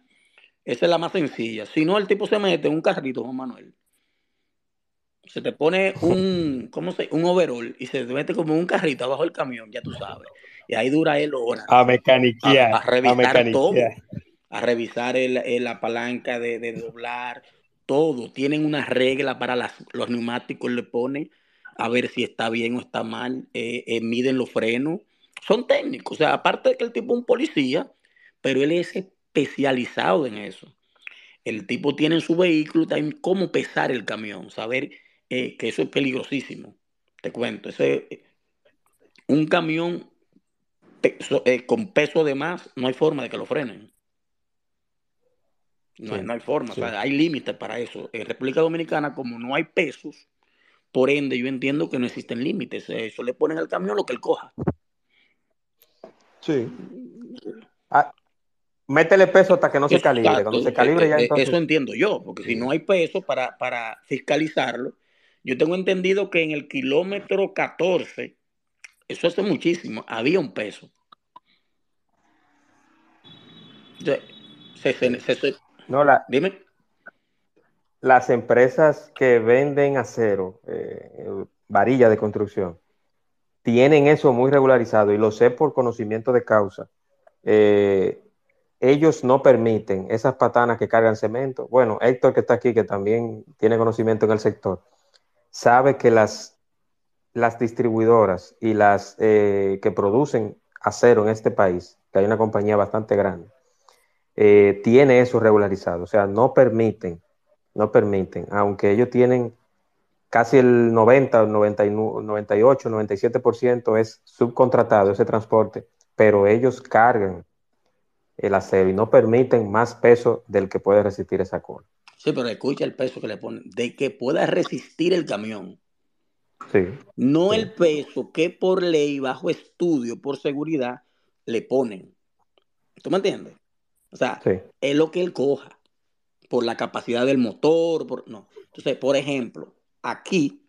Esa es la más sencilla. Si no, el tipo se mete en un carrito, Juan Manuel. Se te pone un, ¿cómo se? Un overall y se te mete como un carrito abajo del camión, ya tú sabes. Y ahí dura él horas. A mecaniquear. A, a revisar a todo. A revisar el, el- la palanca de, de doblar, todo. Tienen una regla para las, los neumáticos, le ponen a ver si está bien o está mal. eh, eh, miden los frenos. Son técnicos. O sea, aparte de que el tipo es un policía, pero él es especializado en eso. El tipo tiene en su vehículo también cómo pesar el camión, saber eh, que eso es peligrosísimo. Te cuento, ese, un camión peso- eh, con peso de más, no hay forma de que lo frenen. No, Sí, no hay forma, sí. o sea, hay límites para eso. En República Dominicana, como no hay pesos, por ende yo entiendo que no existen límites. Eh, Eso le ponen al camión lo que él coja. Sí. Ah, métele peso hasta que no se calibre. Cuando se calibre ya eh, eh, entonces. eso entiendo yo, porque si no hay peso para, para fiscalizarlo, yo tengo entendido que en el kilómetro 14, eso hace muchísimo, había un peso. Se- se- se- se- se- No, la, dime. las empresas que venden acero, eh, varilla de construcción, tienen eso muy regularizado y lo sé por conocimiento de causa. Eh, ellos no permiten esas patanas que cargan cemento. Bueno, Héctor que está aquí, que también tiene conocimiento en el sector, sabe que las, las distribuidoras y las eh, que producen acero en este país, que hay una compañía bastante grande, eh, tiene eso regularizado. O sea, no permiten, no permiten, aunque ellos tienen casi el 90, 99, 98, 97% es subcontratado ese transporte, pero ellos cargan el acero y no permiten más peso del que puede resistir esa cola. Sí, pero escucha el peso que le ponen, de que pueda resistir el camión. Sí, No sí, el peso que por ley, bajo estudio, por seguridad, le ponen. ¿Tú me entiendes? O sea, sí, es lo que él coja, por la capacidad del motor, por, no. Entonces, por ejemplo, aquí,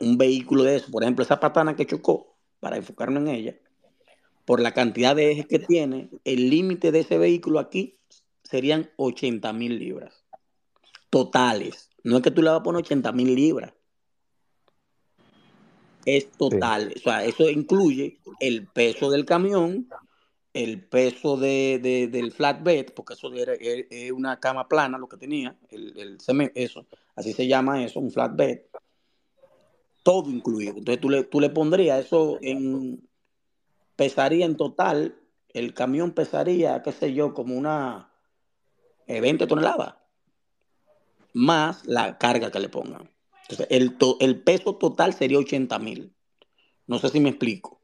un vehículo de eso, por ejemplo, esa patana que chocó, para enfocarnos en ella, por la cantidad de ejes que tiene, el límite de ese vehículo aquí serían 80 mil libras totales. No es que tú le vas a poner 80 mil libras, es sí, total. O sea, eso incluye el peso del camión, el peso de, de- del flatbed, porque eso era, una cama plana lo que tenía, el, el eso, así se llama eso, un flatbed, todo incluido. Entonces tú le, tú le pondrías eso en, pesaría en total, el camión pesaría, qué sé yo, como una eh, 20 toneladas, más la carga que le pongan. Entonces el, to- el peso total sería 80 mil. No sé si me explico.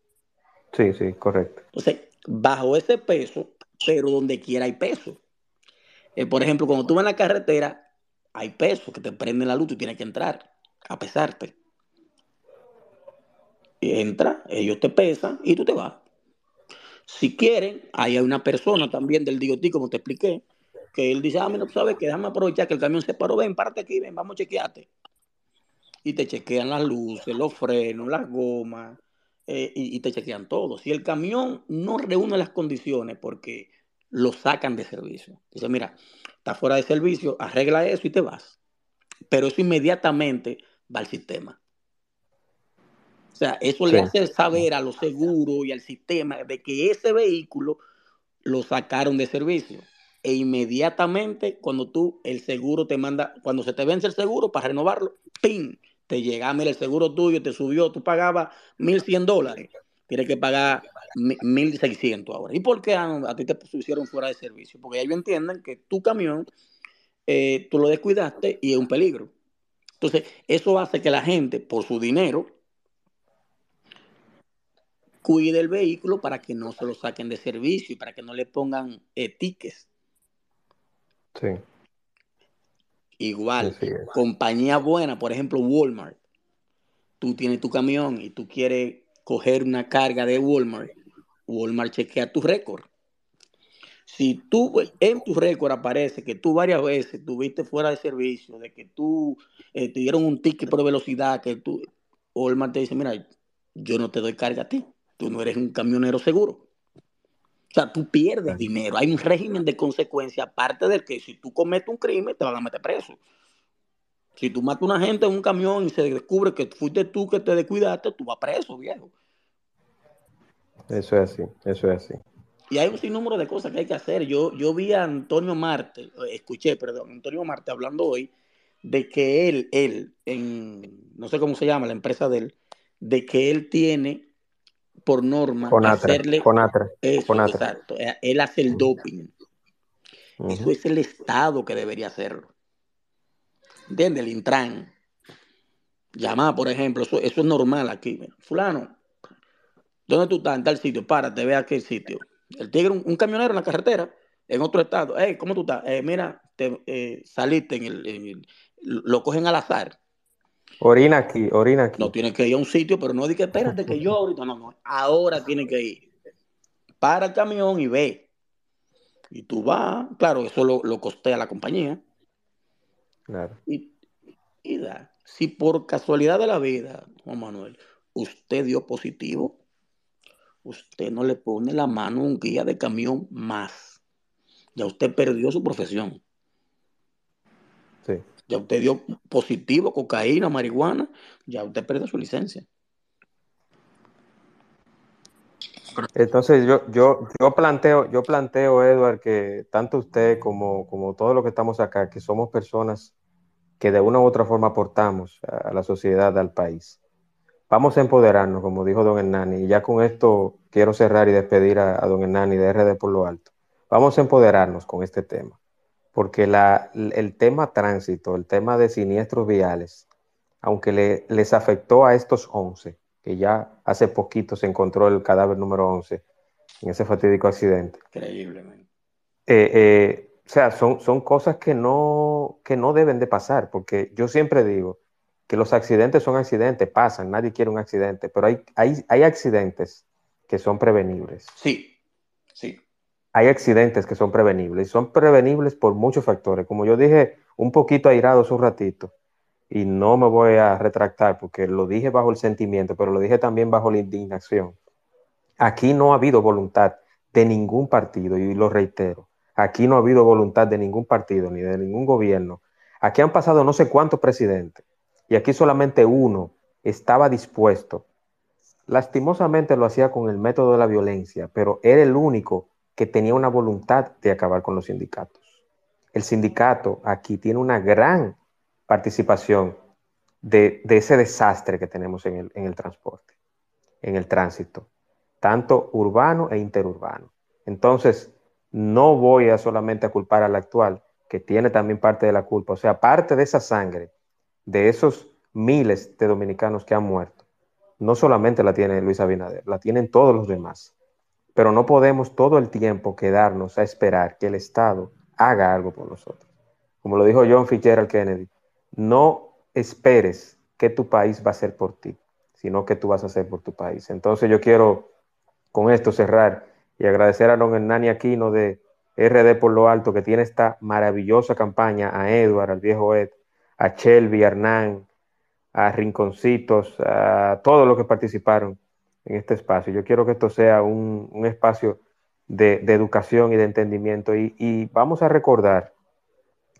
sí, sí, correcto. Entonces, bajo ese peso, pero donde quiera hay peso. Eh, por ejemplo, cuando tú vas en la carretera, hay peso que te prende la luz, tú tienes que entrar a pesarte. Y entra, ellos te pesan y tú te vas. Si quieren, ahí hay una persona también del DOT, como te expliqué, que él dice, ah, mira, tú sabes que déjame aprovechar que el camión se paró, ven, párate aquí, ven, vamos a chequearte. Y te chequean las luces, los frenos, las gomas, eh, y, y te chequean todo. Si el camión no reúne las condiciones porque lo sacan de servicio, dice, mira, está fuera de servicio, arregla eso y te vas. Pero eso inmediatamente va al sistema. O sea, eso le hace saber a los seguros y al sistema de que ese vehículo lo sacaron de servicio. E inmediatamente cuando tú, el seguro te manda, cuando se te vence el seguro para renovarlo, ¡pim! Te llega, "Ah, mira, el seguro tuyo te subió, tú pagabas 1.100 dólares, tienes que pagar mi- 1.600 ahora. ¿Y por qué a, ti te pusieron fuera de servicio? Porque ellos entienden que tu camión, eh, tú lo descuidaste y es un peligro. Entonces, eso hace que la gente, por su dinero, cuide el vehículo para que no se lo saquen de servicio y para que no le pongan eh, sí. Igual, compañía buena, por ejemplo, Walmart. Tú tienes tu camión y tú quieres coger una carga de Walmart. Walmart chequea tu récord. Si tú en tu récord aparece que tú varias veces tuviste fuera de servicio, de que tú eh, te dieron un ticket por velocidad, que tú, Walmart te dice, mira, yo no te doy carga a ti, tú no eres un camionero seguro. O sea, tú pierdes dinero. Hay un régimen de consecuencia, aparte del que si tú cometes un crimen, te van a meter preso. Si tú matas a una gente en un camión y se descubre que fuiste tú que te descuidaste, tú vas preso, viejo. Eso es así, eso es así. Y hay un sinnúmero de cosas que hay que hacer. Yo, yo vi a Antonio Marte, escuché, perdón, Antonio Marte hablando hoy de que él, él, en, no sé cómo se llama, la empresa de él, de que él tiene por norma hacerle con eso, exacto. Eh, él hace el doping. Eso es el Estado que debería hacerlo. ¿Entiendes? El Intran. Llamar, por ejemplo, eso, eso es normal aquí. Fulano, ¿dónde tú estás? En tal sitio, párate, ve a qué sitio. El tigre, un, camionero en la carretera, en otro estado. Hey, ¿cómo tú estás? Eh, mira, te, eh, saliste en el, Lo cogen al azar. Orina aquí, orina aquí. No, tiene que ir a un sitio, pero no di que espérate que yo ahorita, no, no, ahora tiene que ir. Para el camión y ve. Y tú vas, claro, eso lo, lo costea la compañía. Claro. Y, da. Si por casualidad de la vida, Juan Manuel, usted dio positivo, usted no le pone la mano a un guía de camión más. Ya usted perdió su profesión. Sí. Ya usted dio positivo, cocaína, marihuana, ya usted perdió su licencia. Entonces yo, yo, yo planteo, yo planteo, Edward, que tanto usted como, como todos los que estamos acá, que somos personas que de una u otra forma aportamos a la sociedad, al país. Vamos a empoderarnos, como dijo don Hernani, y ya con esto quiero cerrar y despedir a, don Hernani de RD por lo alto. Vamos a empoderarnos con este tema, porque la, el tema tránsito, el tema de siniestros viales, aunque le, les afectó a estos 11, que ya hace poquito se encontró el cadáver número 11 en ese fatídico accidente. Increíblemente. Eh, eh, o sea, son, son cosas que no, que no deben de pasar, porque yo siempre digo que los accidentes son accidentes, pasan, nadie quiere un accidente, pero hay, hay, hay accidentes que son prevenibles. Sí, sí. Hay accidentes que son prevenibles y son prevenibles por muchos factores. Como yo dije un poquito airado hace un ratito, y no me voy a retractar porque lo dije bajo el sentimiento, pero lo dije también bajo la indignación. Aquí no ha habido voluntad de ningún partido, y lo reitero, Aquí no ha habido voluntad de ningún partido ni de ningún gobierno. Aquí han pasado no sé cuántos presidentes y aquí solamente uno estaba dispuesto. Lastimosamente lo hacía con el método de la violencia, pero era el único que tenía una voluntad de acabar con los sindicatos. El sindicato aquí tiene una gran participación de, ese desastre que tenemos en el, transporte, en el tránsito, tanto urbano e interurbano. Entonces, no voy a solamente a culpar al actual, que tiene también parte de la culpa, o sea, parte de esa sangre, de esos miles de dominicanos que han muerto, no solamente la tiene Luis Abinader, la tienen todos los demás. Pero no podemos todo el tiempo quedarnos a esperar que el Estado haga algo por nosotros. Como lo dijo John Fitzgerald Kennedy, no esperes que tu país va a hacer por ti, sino que tú vas a hacer por tu país. Entonces yo quiero con esto cerrar y agradecer a don Hernani Aquino de RD por lo alto que tiene esta maravillosa campaña, a Edward, al viejo Ed, a Shelby, a Hernán, a Rinconcitos, a todos los que participaron en este espacio. Yo quiero que esto sea un, espacio de, educación y de entendimiento y, y, vamos a recordar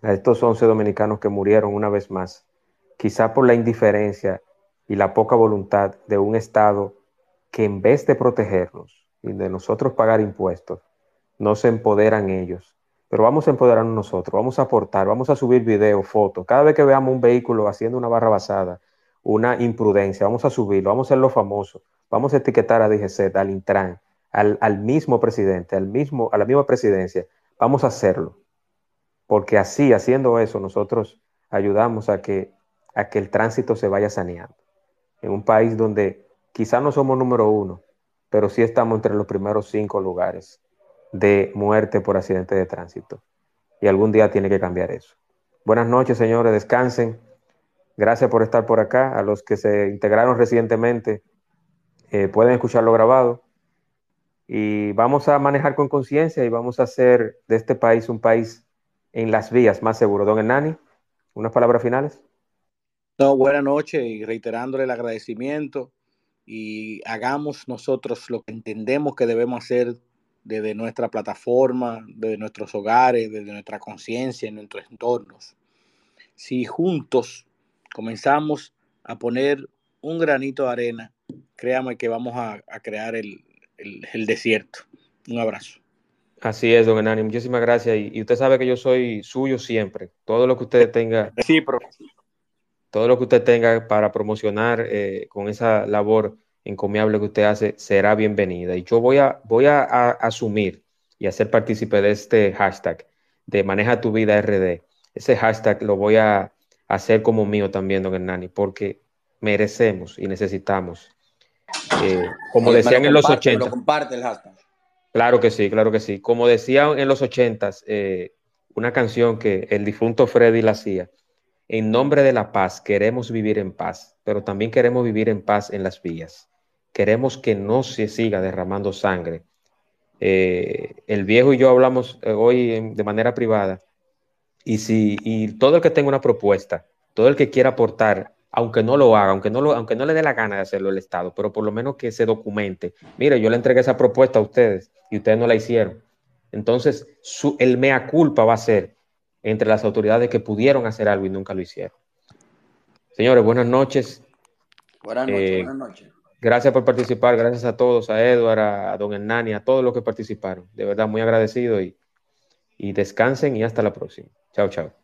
a estos 11 dominicanos que murieron una vez más, quizá por la indiferencia y la poca voluntad de un Estado que en vez de protegernos, y de nosotros pagar impuestos, no se empoderan ellos. Pero vamos a empoderarnos nosotros, vamos a aportar, vamos a subir videos, fotos. Cada vez que veamos un vehículo haciendo una barra basada, una imprudencia, vamos a subirlo, vamos a hacerlo famoso, vamos a etiquetar a DGZ, al Intran, al, al mismo presidente, al mismo, a la misma presidencia. Vamos a hacerlo. Porque así, haciendo eso, nosotros ayudamos a que, a que el tránsito se vaya saneando. En un país donde quizás no somos número uno, pero sí estamos entre los primeros cinco lugares de muerte por accidente de tránsito. Y algún día tiene que cambiar eso. Buenas noches, señores, descansen. Gracias por estar por acá. A los que se integraron recientemente, eh, pueden escucharlo grabado. Y vamos a manejar con conciencia y vamos a hacer de este país un país en las vías más seguro. Don Hernani, unas palabras finales. No, buenas noches y reiterándole el agradecimiento y hagamos nosotros lo que entendemos que debemos hacer desde nuestra plataforma, desde nuestros hogares, desde nuestra conciencia, en nuestros entornos. Si juntos comenzamos a poner un granito de arena, créame que vamos a, a crear el, el, el, desierto. Un abrazo. Así es, don Enani, muchísimas gracias. Y, y, usted sabe que yo soy suyo siempre. Todo lo que usted tenga. Sí, pero... Todo lo que usted tenga para promocionar eh, con esa labor encomiable que usted hace será bienvenida. Y yo voy a, voy a, a asumir y a ser partícipe de este hashtag de Maneja tu vida RD. Ese hashtag lo voy a hacer como mío también, don Hernani, porque merecemos y necesitamos. Eh, como decían en lo los comparte, me 80. lo comparte el hashtag. Claro que sí, claro que sí. Como decían en los 80, eh, una canción que el difunto Freddy la hacía. En nombre de la paz queremos vivir en paz, pero también queremos vivir en paz en las vías. Queremos que no se siga derramando sangre. Eh, el viejo y yo hablamos eh, hoy en, de manera privada y si y todo el que tenga una propuesta, todo el que quiera aportar, aunque no lo haga, aunque no, lo, aunque no le dé la gana de hacerlo el Estado, pero por lo menos que se documente. Mire, yo le entregué esa propuesta a ustedes y ustedes no la hicieron. Entonces, su, el mea culpa va a ser entre las autoridades que pudieron hacer algo y nunca lo hicieron. Señores, buenas noches. Buenas noches, eh, buenas noches. Gracias por participar, gracias a todos, a Edward, a, a don Hernani, a todos los que participaron. De verdad, muy agradecido y, y descansen y hasta la próxima. Chao, chao.